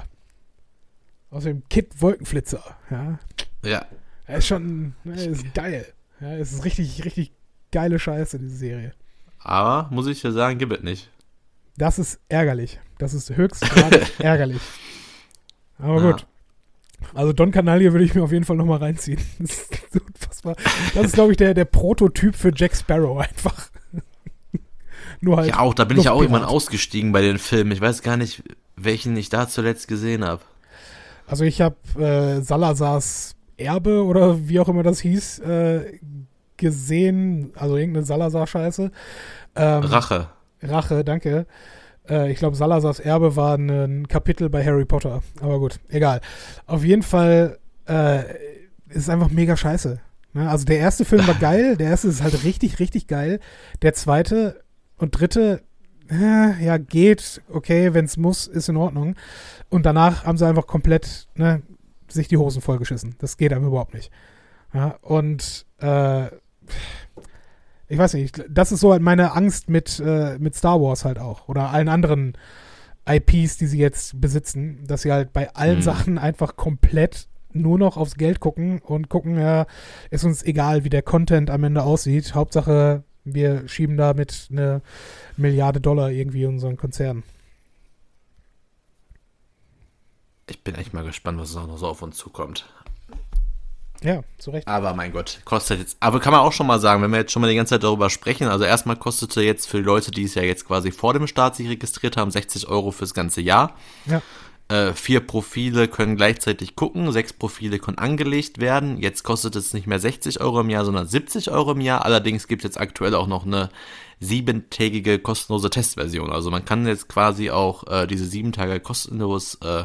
Außerdem Kid Wolkenflitzer, ja. Ja. Er ist schon, ne, ist geil. Ja, es ist richtig, richtig geile Scheiße, diese Serie. Aber, muss ich dir sagen, gibt es nicht. Das ist ärgerlich. Das ist höchstgradig ärgerlich. Aber Ja. gut. Also Don Canalia würde ich mir auf jeden Fall nochmal reinziehen. Das ist unfassbar. Das ist, glaube ich, der, der Prototyp für Jack Sparrow einfach. Nur halt. Ja, auch, da bin ich ja auch irgendwann ausgestiegen bei den Filmen. Ich weiß gar nicht, welchen ich da zuletzt gesehen habe. Also ich habe äh, Salazars Erbe oder wie auch immer das hieß, äh, gesehen. Also irgendeine Salazar-Scheiße. Ähm, Rache. Rache, danke. Äh, ich glaube, Salazars Erbe war ein Kapitel bei Harry Potter. Aber gut, egal. Auf jeden Fall äh, ist es einfach mega scheiße. Ne? Also der erste Film war geil, der erste ist halt richtig, richtig geil. Der zweite und dritte, äh, ja, geht, okay, wenn es muss, ist in Ordnung. Und danach haben sie einfach komplett ne, sich die Hosen vollgeschissen. Das geht aber überhaupt nicht. Ja, und äh, ich weiß nicht, das ist so halt meine Angst mit, äh, mit Star Wars halt auch. Oder allen anderen IPs, die sie jetzt besitzen, dass sie halt bei allen Mhm. Sachen einfach komplett nur noch aufs Geld gucken und gucken, ja, ist uns egal, wie der Content am Ende aussieht. Hauptsache, wir schieben damit eine Milliarde Dollar irgendwie unseren Konzern. Ich bin echt mal gespannt, was noch so auf uns zukommt. Ja, zu Recht. Aber mein Gott, kostet jetzt. Aber kann man auch schon mal sagen, wenn wir jetzt schon mal die ganze Zeit darüber sprechen, also erstmal kostete jetzt für die Leute, die es ja jetzt quasi vor dem Start sich registriert haben, 60 Euro fürs ganze Jahr. Ja. Äh, vier Profile können gleichzeitig gucken, sechs Profile können angelegt werden. Jetzt kostet es nicht mehr 60 Euro im Jahr, sondern 70 Euro im Jahr. Allerdings gibt es jetzt aktuell auch noch eine siebentägige kostenlose Testversion. Also man kann jetzt quasi auch äh, diese sieben Tage kostenlos äh,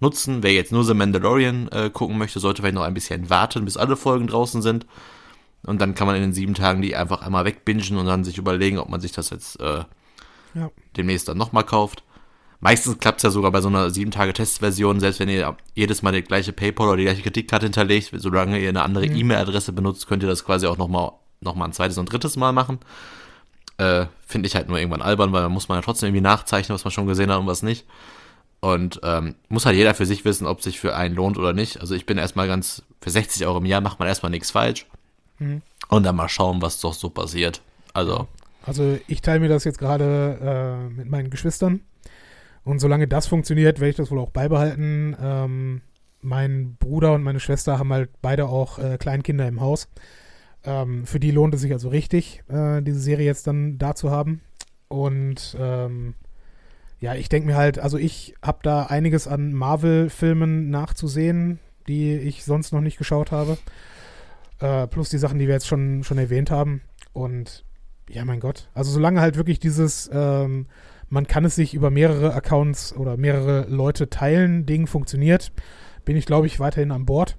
nutzen. Wer jetzt nur The Mandalorian äh, gucken möchte, sollte vielleicht noch ein bisschen warten, bis alle Folgen draußen sind. Und dann kann man in den sieben Tagen die einfach einmal wegbingen und dann sich überlegen, ob man sich das jetzt äh, ja. demnächst dann nochmal kauft. Meistens klappt es ja sogar bei so einer sieben Tage Testversion, selbst wenn ihr jedes Mal die gleiche PayPal oder die gleiche Kreditkarte hinterlegt, solange ihr eine andere mhm. E-Mail-Adresse benutzt, könnt ihr das quasi auch nochmal noch mal ein zweites und drittes Mal machen. Äh, Finde ich halt nur irgendwann albern, weil dann muss man ja trotzdem irgendwie nachzeichnen, was man schon gesehen hat und was nicht. Und ähm, muss halt jeder für sich wissen, ob sich für einen lohnt oder nicht. Also ich bin erstmal ganz, für 60 Euro im Jahr macht man erstmal nichts falsch. Mhm. Und dann mal schauen, was doch so passiert. Also. Also ich teile mir das jetzt gerade äh, mit meinen Geschwistern. Und solange das funktioniert, werde ich das wohl auch beibehalten. Ähm, mein Bruder und meine Schwester haben halt beide auch äh, Kleinkinder im Haus. Ähm, für die lohnt es sich also richtig, äh, diese Serie jetzt dann da zu haben. Und ähm, ja, ich denke mir halt, also ich habe da einiges an Marvel-Filmen nachzusehen, die ich sonst noch nicht geschaut habe. Äh, plus die Sachen, die wir jetzt schon, schon erwähnt haben. Und ja, mein Gott. Also solange halt wirklich dieses, ähm, man kann es sich über mehrere Accounts oder mehrere Leute teilen, Ding funktioniert, bin ich, glaube ich, weiterhin an Bord.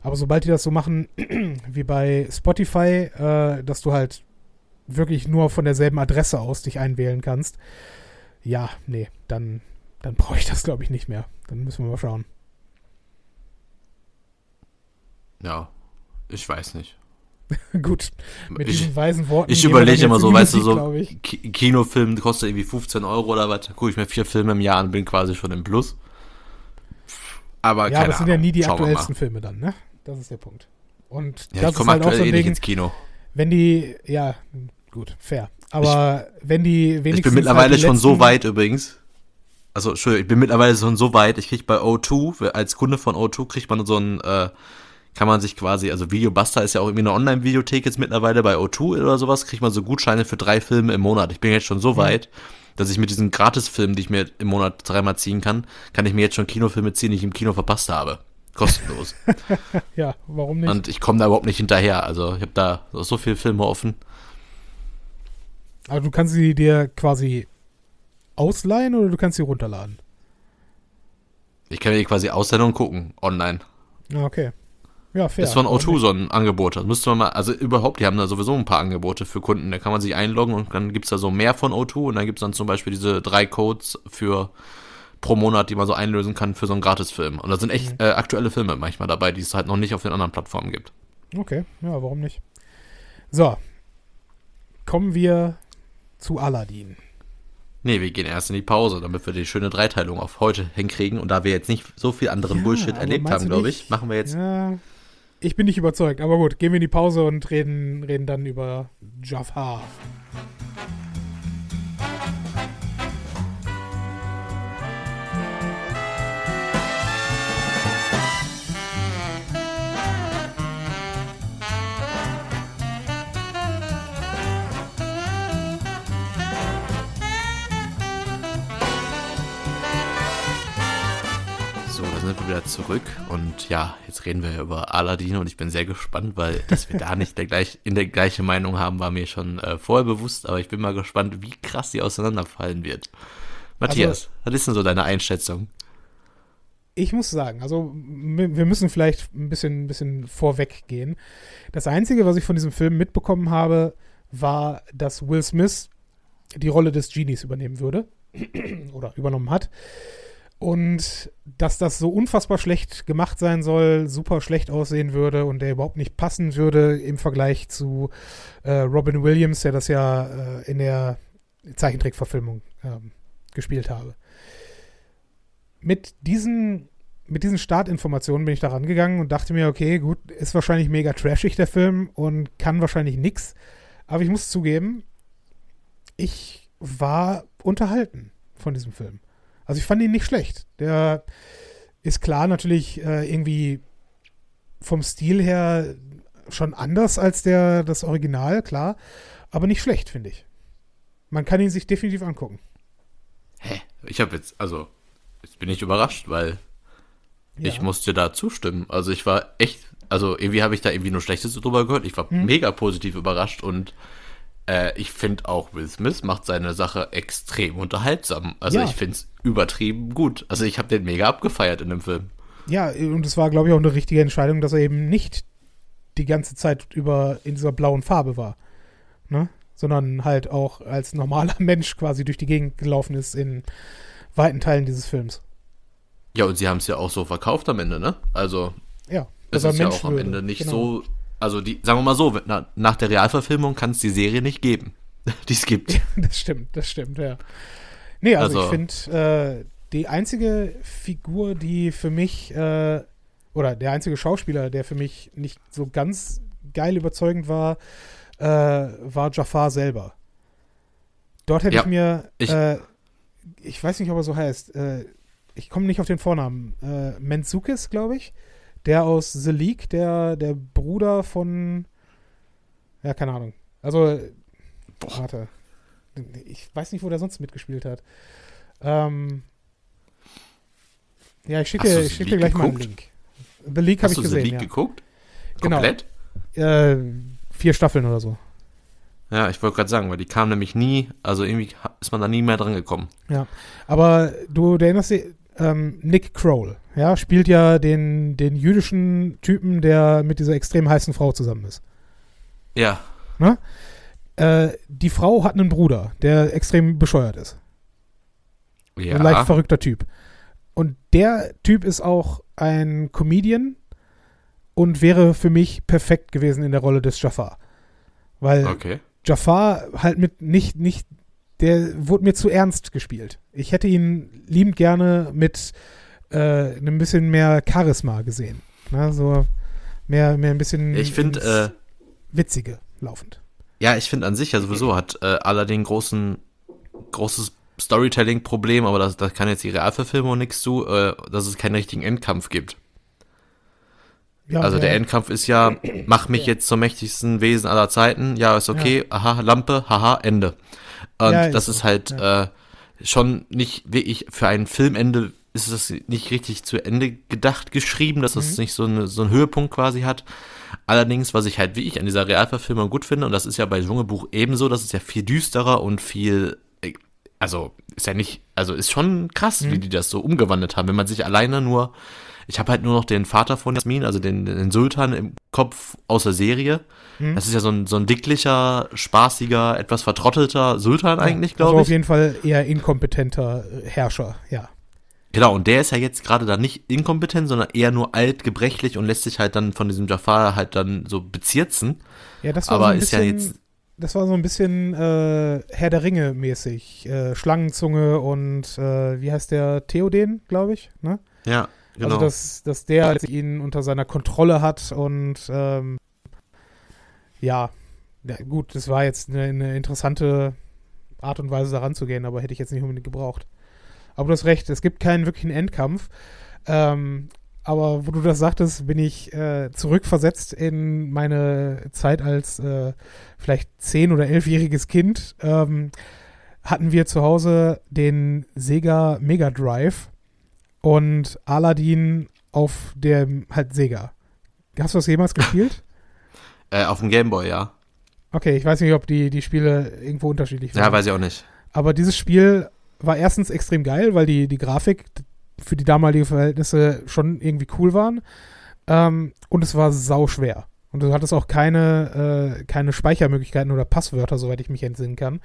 Aber sobald die das so machen wie bei Spotify, äh, dass du halt wirklich nur von derselben Adresse aus dich einwählen kannst, ja, nee, dann, dann brauche ich das, glaube ich, nicht mehr. Dann müssen wir mal schauen. Ja, ich weiß nicht. Gut, mit ich, diesen weisen Worten. Ich überlege immer so, weißt du, so Kinofilm kostet irgendwie 15 Euro oder was, gucke ich mir vier Filme im Jahr an, bin quasi schon im Plus. Aber ja, aber das sind ja nie die Schauen aktuellsten Filme dann, ne? Das ist der Punkt. Und ja, das ich komme halt aktuell auch so eh nicht ins Kino. Wenn die, ja, gut, fair. Aber ich, wenn die wenigstens. Ich bin mittlerweile halt schon so weit übrigens. Also, Entschuldigung, ich bin mittlerweile schon so weit, ich kriege bei O2, als Kunde von O2 kriegt man so ein, äh, kann man sich quasi, also Videobuster ist ja auch irgendwie eine Online-Videothek jetzt mittlerweile bei O2 oder sowas, kriegt man so Gutscheine für drei Filme im Monat. Ich bin jetzt schon so mhm. weit, dass ich mit diesen Gratisfilmen, die ich mir im Monat dreimal ziehen kann, kann ich mir jetzt schon Kinofilme ziehen, die ich im Kino verpasst habe. Kostenlos. ja, warum nicht? Und ich komme da überhaupt nicht hinterher. Also ich habe da so viele Filme offen. Also du kannst sie dir quasi ausleihen oder du kannst sie runterladen? Ich kann mir die quasi ausleihen und gucken, online. Ah, okay. Ja, fair. Ist von O2 so ein Angebot. Das müsste man mal, also überhaupt, die haben da sowieso ein paar Angebote für Kunden. Da kann man sich einloggen und dann gibt es da so mehr von O2 und dann gibt es dann zum Beispiel diese drei Codes für pro Monat, die man so einlösen kann für so einen Gratisfilm. Und da sind echt mhm. äh, aktuelle Filme manchmal dabei, die es halt noch nicht auf den anderen Plattformen gibt. Okay, ja, warum nicht? So. Kommen wir zu Aladdin. Nee, wir gehen erst in die Pause, damit wir die schöne Dreiteilung auf heute hinkriegen. Und da wir jetzt nicht so viel anderen ja, Bullshit erlebt haben, glaube ich, machen wir jetzt. Ja, ich bin nicht überzeugt, aber gut, gehen wir in die Pause und reden, reden dann über Jafar. Sind wir wieder zurück und ja, jetzt reden wir über Aladdin und ich bin sehr gespannt, weil dass wir da nicht der gleich, in der gleichen Meinung haben, war mir schon äh, vorher bewusst, aber ich bin mal gespannt, wie krass die auseinanderfallen wird. Matthias, also, was ist denn so deine Einschätzung? Ich muss sagen, also wir müssen vielleicht ein bisschen, ein bisschen vorweg gehen. Das Einzige, was ich von diesem Film mitbekommen habe, war, dass Will Smith die Rolle des Genies übernehmen würde oder übernommen hat. Und dass das so unfassbar schlecht gemacht sein soll, super schlecht aussehen würde und der überhaupt nicht passen würde im Vergleich zu äh, Robin Williams, der das ja äh, in der Zeichentrickverfilmung ähm, gespielt habe. Mit diesen, mit diesen Startinformationen bin ich da rangegangen und dachte mir, okay, gut, ist wahrscheinlich mega trashig der Film und kann wahrscheinlich nix. Aber ich muss zugeben, ich war unterhalten von diesem Film. Also ich fand ihn nicht schlecht. Der ist klar natürlich äh, irgendwie vom Stil her schon anders als der das Original, klar, aber nicht schlecht, finde ich. Man kann ihn sich definitiv angucken. Hä? Ich habe jetzt, also, jetzt bin ich überrascht, weil ja. ich musste da zustimmen. Also ich war echt, also irgendwie habe ich da irgendwie nur Schlechtes drüber gehört. Ich war hm. mega positiv überrascht und äh, ich finde auch Will Smith macht seine Sache extrem unterhaltsam. Also ja. ich finde es übertrieben gut. Also ich habe den mega abgefeiert in dem Film. Ja, und es war, glaube ich, auch eine richtige Entscheidung, dass er eben nicht die ganze Zeit über in dieser blauen Farbe war. Ne? Sondern halt auch als normaler Mensch quasi durch die Gegend gelaufen ist in weiten Teilen dieses Films. Ja, und sie haben es ja auch so verkauft am Ende, ne? Also Ja, es er ist ja auch am. Ende nicht Genau. so, also die, sagen wir mal so, na, nach der Realverfilmung kann es die Serie nicht geben, die es gibt. Das stimmt, das stimmt, ja. Nee, also, Also- ich finde, äh, die einzige Figur, die für mich, äh, oder der einzige Schauspieler, der für mich nicht so ganz geil überzeugend war, äh, war Jafar selber. Dort hätte Ja, ich mir, ich- äh, ich weiß nicht, ob er so heißt, äh, ich komme nicht auf den Vornamen, äh, Menzukis, glaube ich, der aus The League, der, der Bruder von, ja, keine Ahnung. Also, Boah. Warte. Ich weiß nicht, wo der sonst mitgespielt hat. Ähm, ja, ich schicke, Hast ich schicke gleich mal einen geguckt? Link. The League habe Hast ich du The gesehen, League ja. geguckt? Genau. Komplett? Äh, vier Staffeln oder so. Ja, ich wollte gerade sagen, weil die kam nämlich nie, also irgendwie ist man da nie mehr dran gekommen. Aber du, du erinnerst dich, ähm, Nick Kroll, ja, spielt ja den, den jüdischen Typen, der mit dieser extrem heißen Frau zusammen ist. Ja, Äh, die Frau hat einen Bruder, der extrem bescheuert ist. ja. Ein leicht verrückter Typ. Und der Typ ist auch ein Comedian und wäre für mich perfekt gewesen in der Rolle des Jafar. Weil Okay. Jafar halt mit nicht, nicht, der wurde mir zu ernst gespielt. Ich hätte ihn liebend gerne mit äh, einem bisschen mehr Charisma gesehen. Na, so mehr, mehr ein bisschen Ich finde, ins äh, Witzige laufend. Ja, ich finde an sich ja sowieso hat äh, Aladdin großen, großes Storytelling-Problem, aber das, das kann jetzt die Realverfilmung nichts zu, äh, dass es keinen richtigen Endkampf gibt. Ja, Also der ja, Endkampf ist ja, mach mich jetzt zum mächtigsten Wesen aller Zeiten, ja, ist okay, aha, Lampe, haha, Ende. Und Ja, ist das so, ist halt äh, schon nicht wirklich, für ein Filmende ist das nicht richtig zu Ende gedacht geschrieben, dass das Mhm. nicht so, eine, so einen Höhepunkt quasi hat. Allerdings, was ich halt wirklich an dieser Realverfilmung gut finde, und das ist ja bei Dschungelbuch ebenso, das ist ja viel düsterer und viel, äh, also ist ja nicht, also ist schon krass, Mhm. wie die das so umgewandelt haben, wenn man sich alleine nur ich habe halt nur noch den Vater von Jasmin, also den, den Sultan im Kopf aus der Serie. Mhm. Das ist ja so ein, so ein dicklicher, spaßiger, etwas vertrottelter Sultan eigentlich, also glaube auf ich. jeden Fall eher inkompetenter äh, Herrscher, ja. Genau, und der ist ja jetzt gerade da nicht inkompetent, sondern eher nur alt, gebrechlich und lässt sich halt dann von diesem Jafar halt dann so bezirzen. Ja, das war Aber so ein ist ja bisschen, jetzt, das war so ein bisschen äh, Herr der Ringe mäßig. Äh, Schlangenzunge und äh, wie heißt der? Theoden, glaube ich. Ne? ja, genau. Also, dass, dass der ihn unter seiner Kontrolle hat und ähm, ja, ja, gut, das war jetzt eine, eine interessante Art und Weise, daran zu gehen, aber hätte ich jetzt nicht unbedingt gebraucht. Aber du hast recht, es gibt keinen wirklichen Endkampf. Ähm, aber wo du das sagtest, bin ich äh, zurückversetzt in meine Zeit als äh, vielleicht zehn- oder elfjähriges Kind. Ähm, hatten wir zu Hause den Sega Mega Drive und Aladdin auf dem halt Sega. Hast du das jemals gespielt? äh, auf dem Gameboy, ja. Okay, ich weiß nicht, ob die, die Spiele irgendwo unterschiedlich waren. Ja, weiß ich auch nicht. Aber dieses Spiel war erstens extrem geil, weil die, die Grafik für die damaligen Verhältnisse schon irgendwie cool waren. Ähm, und es war sau schwer. Und du hattest auch keine, äh, keine Speichermöglichkeiten oder Passwörter, soweit ich mich entsinnen kann.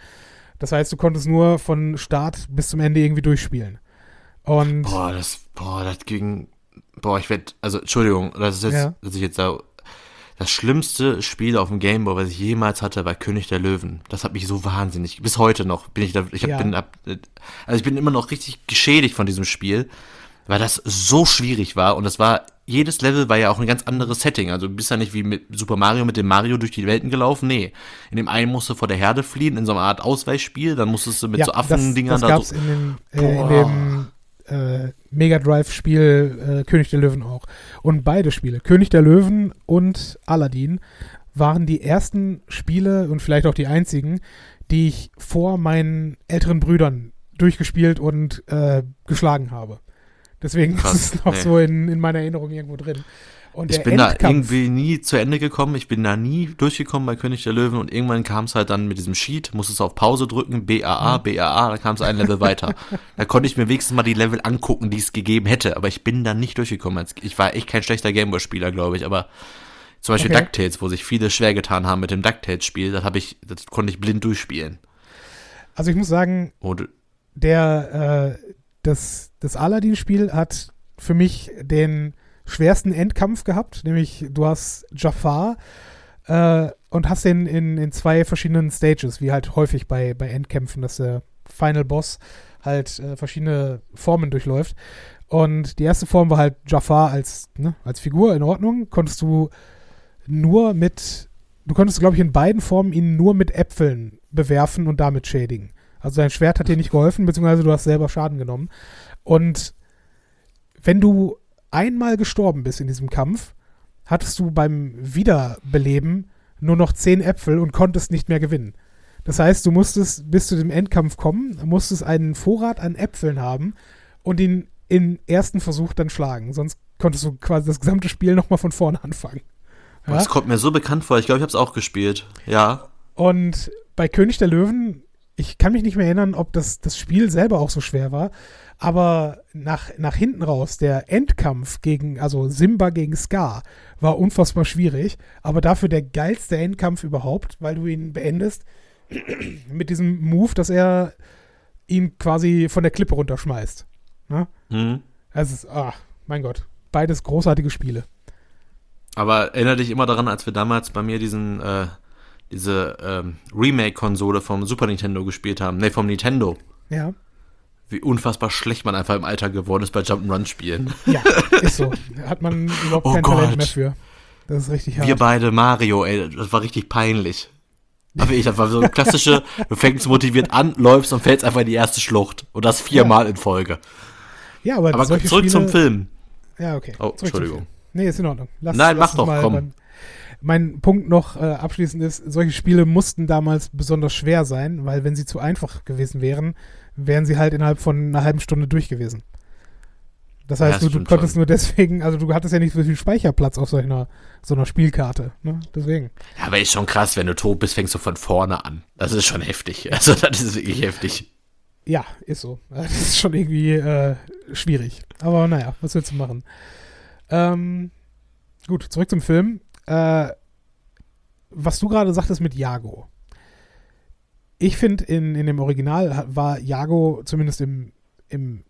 Das heißt, du konntest nur von Start bis zum Ende irgendwie durchspielen. Und Boah, das, boah, das ging, boah, ich werd, also, Entschuldigung, das ist jetzt, Ja. dass ich jetzt da, das schlimmste Spiel auf dem Gameboy, was ich jemals hatte, war König der Löwen. Das hat mich so wahnsinnig, bis heute noch bin ich da, ich hab, Ja. bin ab, also ich bin immer noch richtig geschädigt von diesem Spiel, weil das so schwierig war und das war, jedes Level war ja auch ein ganz anderes Setting. Also du bist ja nicht wie mit Super Mario mit dem Mario durch die Welten gelaufen. Nee. In dem einen musst du vor der Herde fliehen, in so einer Art Ausweichspiel, dann musstest du mit so Affendingern das, das da gab's so. in, äh, in dem äh, Mega Drive-Spiel äh, König der Löwen auch. Und beide Spiele, König der Löwen und Aladdin, waren die ersten Spiele und vielleicht auch die einzigen, die ich vor meinen älteren Brüdern durchgespielt und äh, geschlagen habe. Deswegen Krass, ist es noch nee. so in, in meiner Erinnerung irgendwo drin. Und Ich bin da Endkampf, irgendwie nie zu Ende gekommen. Ich bin da nie durchgekommen bei König der Löwen und irgendwann kam es halt dann mit diesem Sheet, musste es auf Pause drücken, BAA, Mhm. BAA, dann kam es ein Level weiter. Da konnte ich mir wenigstens mal die Level angucken, die es gegeben hätte, aber ich bin da nicht durchgekommen. Ich war echt kein schlechter Gameboy-Spieler, glaube ich, aber zum Beispiel Okay. DuckTales, wo sich viele schwer getan haben mit dem DuckTales-Spiel, das habe ich, das konnte ich blind durchspielen. also ich muss sagen, Und der, äh, das, das Aladdin-Spiel hat für mich den schwersten Endkampf gehabt, nämlich du hast Jafar äh, und hast den in, in zwei verschiedenen Stages, wie halt häufig bei, bei Endkämpfen, dass der Final Boss halt äh, verschiedene Formen durchläuft. Und die erste Form war halt Jafar als, ne, als Figur in Ordnung. Konntest du nur mit, du konntest, glaube ich, in beiden Formen ihn nur mit Äpfeln bewerfen und damit schädigen. Also sein Schwert hat dir nicht geholfen, beziehungsweise du hast selber Schaden genommen. Und wenn du einmal gestorben bist in diesem Kampf, hattest du beim Wiederbeleben nur noch zehn Äpfel und konntest nicht mehr gewinnen. Das heißt, du musstest bis zu dem Endkampf kommen, musstest einen Vorrat an Äpfeln haben und ihn im ersten Versuch dann schlagen. Sonst konntest du quasi das gesamte Spiel nochmal von vorne anfangen. Ja? das kommt mir so bekannt vor. Ich glaube, ich habe es auch gespielt. Ja. Und bei König der Löwen, ich kann mich nicht mehr erinnern, ob das, das Spiel selber auch so schwer war, aber nach, nach hinten raus, der Endkampf gegen, also Simba gegen Scar, war unfassbar schwierig, aber dafür der geilste Endkampf überhaupt, weil du ihn beendest mit diesem Move, dass er ihn quasi von der Klippe runterschmeißt. Ne? Hm. Es ist, ah, mein Gott, beides großartige Spiele. Aber erinnere dich immer daran, als wir damals bei mir diesen, äh, diese ähm, Remake-Konsole vom Super Nintendo gespielt haben. Ne, vom Nintendo. Ja, Wie unfassbar schlecht man einfach im Alter geworden ist bei Jump'n'Run-Spielen. ja, ist so. Hat man überhaupt Oh kein Talent Gott. mehr für. Das ist richtig hart. Wir beide Mario, ey, das war richtig peinlich. Aber ich, das war so eine klassische, du fängst motiviert an, läufst und fällst einfach in die erste Schlucht. Und das viermal in Folge. Ja, aber, Aber zurück Spiele, zum Film. Ja, okay. Oh, Zurück Entschuldigung. Nee, ist in Ordnung. Lass, Nein, lass mach doch, komm. beim- mein Punkt noch äh, abschließend ist, solche Spiele mussten damals besonders schwer sein, weil wenn sie zu einfach gewesen wären, wären sie halt innerhalb von einer halben Stunde durch gewesen. Das Ja, heißt, das du, du konntest schon. nur deswegen, also du hattest ja nicht so viel Speicherplatz auf so einer, so einer Spielkarte. Ne? Deswegen. Ja, aber ist schon krass, wenn du tot bist, fängst du von vorne an. Das ist schon heftig. Also, das ist wirklich heftig. Ja, ist so. Das ist schon irgendwie äh, schwierig. Aber naja, was willst du machen? Ähm, gut, zurück zum Film. Äh, was du gerade sagtest mit Jago. Ich finde, in, in dem Original war Jago, zumindest im, im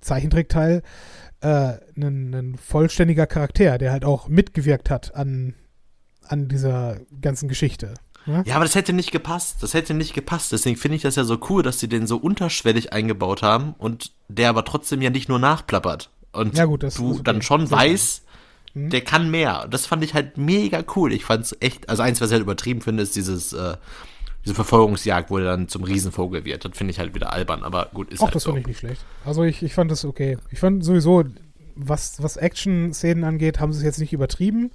Zeichentrickteil, äh, ein, ein vollständiger Charakter, der halt auch mitgewirkt hat an, an dieser ganzen Geschichte. Ne? Ja, aber das hätte nicht gepasst. Das hätte nicht gepasst. Deswegen finde ich das ja so cool, dass sie den so unterschwellig eingebaut haben und der aber trotzdem ja nicht nur nachplappert. Und Ja, gut, du okay. dann schon weißt, Mhm. der kann mehr. Das fand ich halt mega cool. Ich fand's echt, also eins, was ich halt übertrieben finde, ist dieses, äh, diese Verfolgungsjagd, wo er dann zum Riesenvogel wird. Das finde ich halt wieder albern, aber gut, ist Auch halt das so. fand ich nicht schlecht. Also ich, ich fand das okay. Ich fand sowieso, was, was Action-Szenen angeht, haben sie es jetzt nicht übertrieben.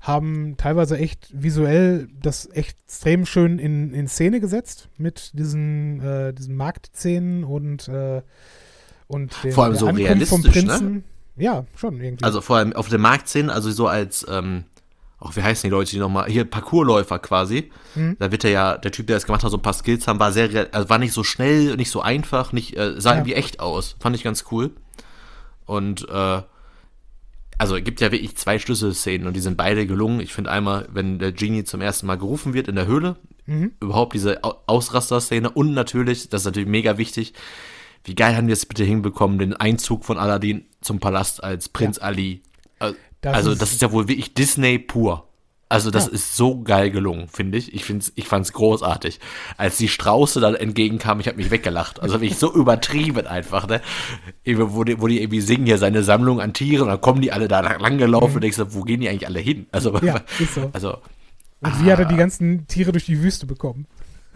Haben teilweise echt visuell das extrem schön in, in Szene gesetzt mit diesen, äh, diesen Marktszenen und, äh, und den, Vor allem so realistisch, ne? Ja, schon irgendwie. Also vor allem auf der Marktszene, also so als, ähm, auch wie heißen die Leute, die nochmal, hier Parkourläufer quasi. Mhm. Da wird er ja, der Typ, der das gemacht hat, so ein paar Skills haben, war sehr, also war nicht so schnell, nicht so einfach, nicht, äh, sah Ja. irgendwie echt aus. Fand ich ganz cool. Und, äh, also es gibt ja wirklich zwei Schlüsselszenen und die sind beide gelungen. Ich finde einmal, wenn der Genie zum ersten Mal gerufen wird in der Höhle, Mhm. überhaupt diese Au- Ausraster-Szene und natürlich, das ist natürlich mega wichtig, wie geil haben wir es bitte hinbekommen, den Einzug von Aladdin zum Palast als Prinz Ali. Äh, Das also ist- das ist ja wohl wirklich Disney pur. Also das Ja. ist so geil gelungen, finde ich. Ich find's, ich fand's großartig. Als die Strauße dann entgegenkamen, ich habe mich weggelacht. Also wirklich so übertrieben einfach, ne? Wo die, wo die irgendwie singen hier seine Sammlung an Tieren und dann kommen die alle da lang gelaufen und denkst du, wo gehen die eigentlich alle hin? Also, Mhm. Ja, ist so. also und wie hat er ah. die ganzen Tiere durch die Wüste bekommen?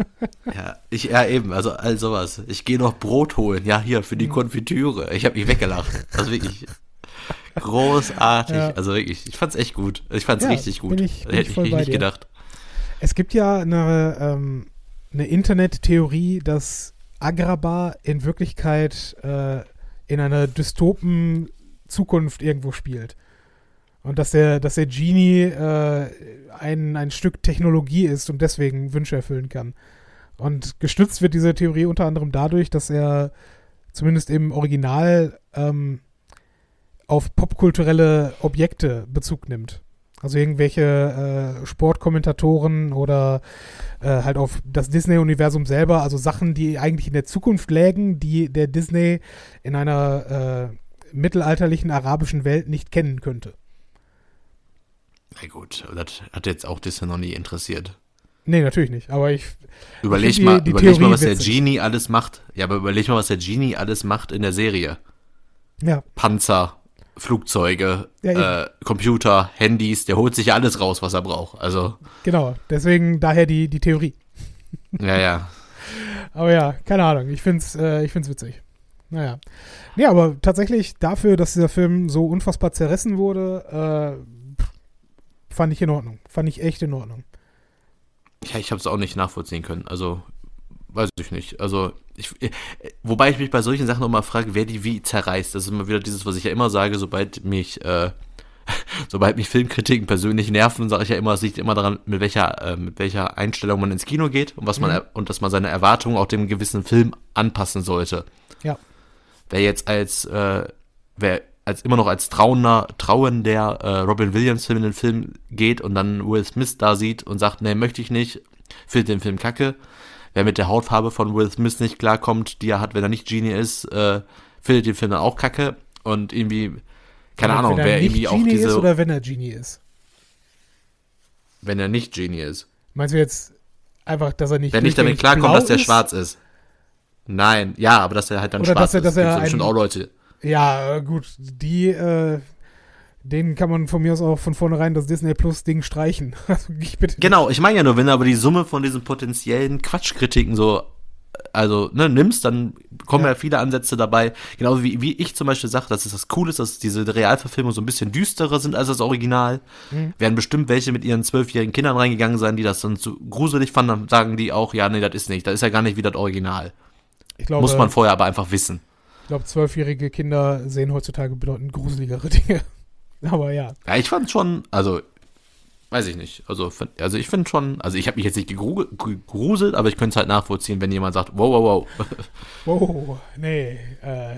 Ja, ich, ja eben, also all sowas. Ich gehe noch Brot holen, ja, hier, für die Mhm. Konfitüre. Ich habe mich weggelacht. Also wirklich großartig. Ja. Also wirklich, ich fand's echt gut. Ich fand's Ja, richtig gut. bin ich- bin Hätte ich ich nicht dir. gedacht. Es gibt ja eine, ähm, eine Internettheorie, dass Agrabah in Wirklichkeit äh, in einer dystopen Zukunft irgendwo spielt. Und dass der, dass der Genie äh, ein, ein Stück Technologie ist und deswegen Wünsche erfüllen kann. Und gestützt wird diese Theorie unter anderem dadurch, dass er zumindest im Original ähm, auf popkulturelle Objekte Bezug nimmt. Also irgendwelche äh, Sportkommentatoren oder äh, halt auf das Disney-Universum selber, also Sachen, die eigentlich in der Zukunft lägen, die der Disney in einer äh, mittelalterlichen arabischen Welt nicht kennen könnte. Na gut, das hat jetzt auch Disney noch nie interessiert. Nee, natürlich nicht. Aber ich. Überleg ich mal, die, die überleg mal, was Theorie der Genie alles macht. Ja, aber überleg mal, was der Genie alles macht in der Serie. Ja. Panzer, Flugzeuge, Ja, äh, Computer, Handys, der holt sich ja alles raus, was er braucht. Also, Genau. Deswegen daher die, die Theorie. ja, ja. Aber ja, keine Ahnung. Ich find's, äh, ich find's witzig. Naja. Nee, aber tatsächlich dafür, dass dieser Film so unfassbar zerrissen wurde, äh, fand ich in Ordnung. Fand ich echt in Ordnung. Ja, ich habe es auch nicht nachvollziehen können. Also, weiß ich nicht. Also, ich, äh, wobei ich mich bei solchen Sachen immer frage, wer die wie zerreißt. Das ist immer wieder dieses, was ich ja immer sage, sobald mich, äh, sobald mich Filmkritiken persönlich nerven, sage ich ja immer, es liegt immer daran, mit welcher, äh, mit welcher Einstellung man ins Kino geht und was man Mhm. er- und dass man seine Erwartungen auch dem gewissen Film anpassen sollte. Ja. Wer jetzt als, äh, wer als immer noch als trauender, trauender äh, Robin Williams Film in den Film geht und dann Will Smith da sieht und sagt, nee, möchte ich nicht, findet den Film kacke. Wer mit der Hautfarbe von Will Smith nicht klarkommt, die er hat, wenn er nicht Genie ist, äh, findet den Film dann auch kacke und irgendwie, keine Wenn Ahnung, er wer nicht irgendwie auch Genie diese, ist oder wenn er Genie ist. wenn er nicht Genie ist. Meinst du jetzt einfach, dass er nicht Wer nicht damit klarkommt, dass der ist? schwarz ist. Nein, ja, aber dass er halt dann Oder schwarz dass er- dass ist. er Gibt's bestimmt ein- auch Leute. Ja, äh, gut, die, äh, denen kann man von mir aus auch von vornherein das Disney Plus Ding streichen. Also ich bitte. Genau, ich meine ja nur, wenn du aber die Summe von diesen potenziellen Quatschkritiken so, also, ne, nimmst, dann kommen ja, Ja. viele Ansätze dabei. Genauso wie, wie ich zum Beispiel sage, dass es das cool ist, dass diese Realverfilmungen so ein bisschen düsterer sind als das Original. Mhm. Werden bestimmt welche mit ihren zwölfjährigen Kindern reingegangen sein, die das dann zu gruselig fanden, dann sagen die auch, ja, nee, das ist nicht, das ist ja gar nicht wie das Original. Ich glaube, Muss man vorher aber einfach wissen. Ich glaube, zwölfjährige Kinder sehen heutzutage bedeutend gruseligere Dinge. Aber ja. Ja, ich fand schon, also, weiß ich nicht. Also, also ich finde schon, also ich habe mich jetzt nicht gegru- gegruselt, aber ich könnte es halt nachvollziehen, wenn jemand sagt, wow, wow, wow. Wow, nee. Äh,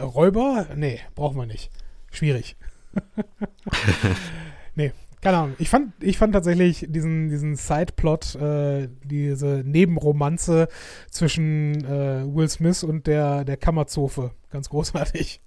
Räuber? Nee, brauchen wir nicht. Schwierig. nee, keine Ahnung. Ich fand, ich fand tatsächlich diesen, diesen Sideplot, äh, diese Nebenromanze zwischen äh, Will Smith und der, der Kammerzofe ganz großartig.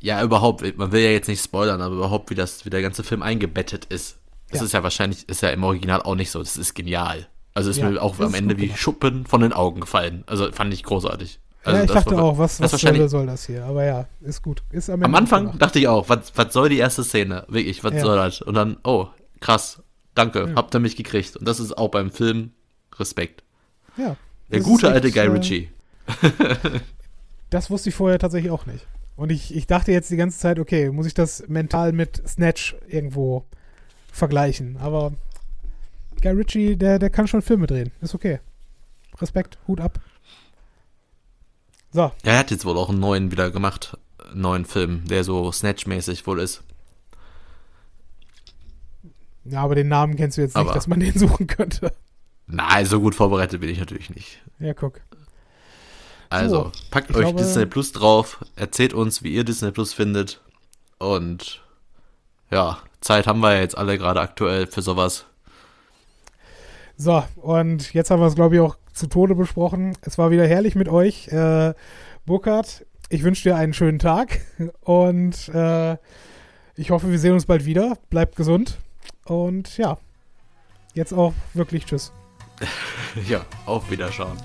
Ja, überhaupt, man will ja jetzt nicht spoilern, aber überhaupt, wie das, wie der ganze Film eingebettet ist. Das Ja. ist ja wahrscheinlich, ist ja im Original auch nicht so. Das ist genial. Also ist Ja, mir auch am Ende wie. Schuppen von den Augen gefallen. Also fand ich großartig. Also ja, ich dachte war- auch, was, was soll, soll das hier? Aber ja, ist gut. Ist am, Am Anfang gemacht. dachte ich auch, was, was soll die erste Szene? Wirklich, was Ja. soll das? Und dann, oh, krass, danke, Ja. habt ihr mich gekriegt. Und das ist auch beim Film Respekt. Ja. Der gute ist alte echt, Guy äh, Ritchie. Das wusste ich vorher tatsächlich auch nicht. Und ich, ich dachte jetzt die ganze Zeit, okay, muss ich das mental mit Snatch irgendwo vergleichen. Aber Guy Ritchie, der, der kann schon Filme drehen. Ist okay. Respekt, Hut ab. So, Ja, er hat jetzt wohl auch einen neuen wieder gemacht, einen neuen Film, der so Snatch-mäßig wohl ist. ja, aber den Namen kennst du jetzt nicht, Aber- dass man den suchen könnte. Nein, so gut vorbereitet bin ich natürlich nicht. Ja, guck. Also, packt ich euch glaube- Disney Plus drauf, erzählt uns, wie ihr Disney Plus findet. Und ja, Zeit haben wir ja jetzt alle gerade aktuell für sowas. So, und jetzt haben wir es, glaube ich, auch zu Tode besprochen. Es war wieder herrlich mit euch. Äh, Burkhard, ich wünsche dir einen schönen Tag und äh, ich hoffe, wir sehen uns bald wieder. Bleibt gesund und ja, jetzt auch wirklich Tschüss. Ja, auf Wiederschauen.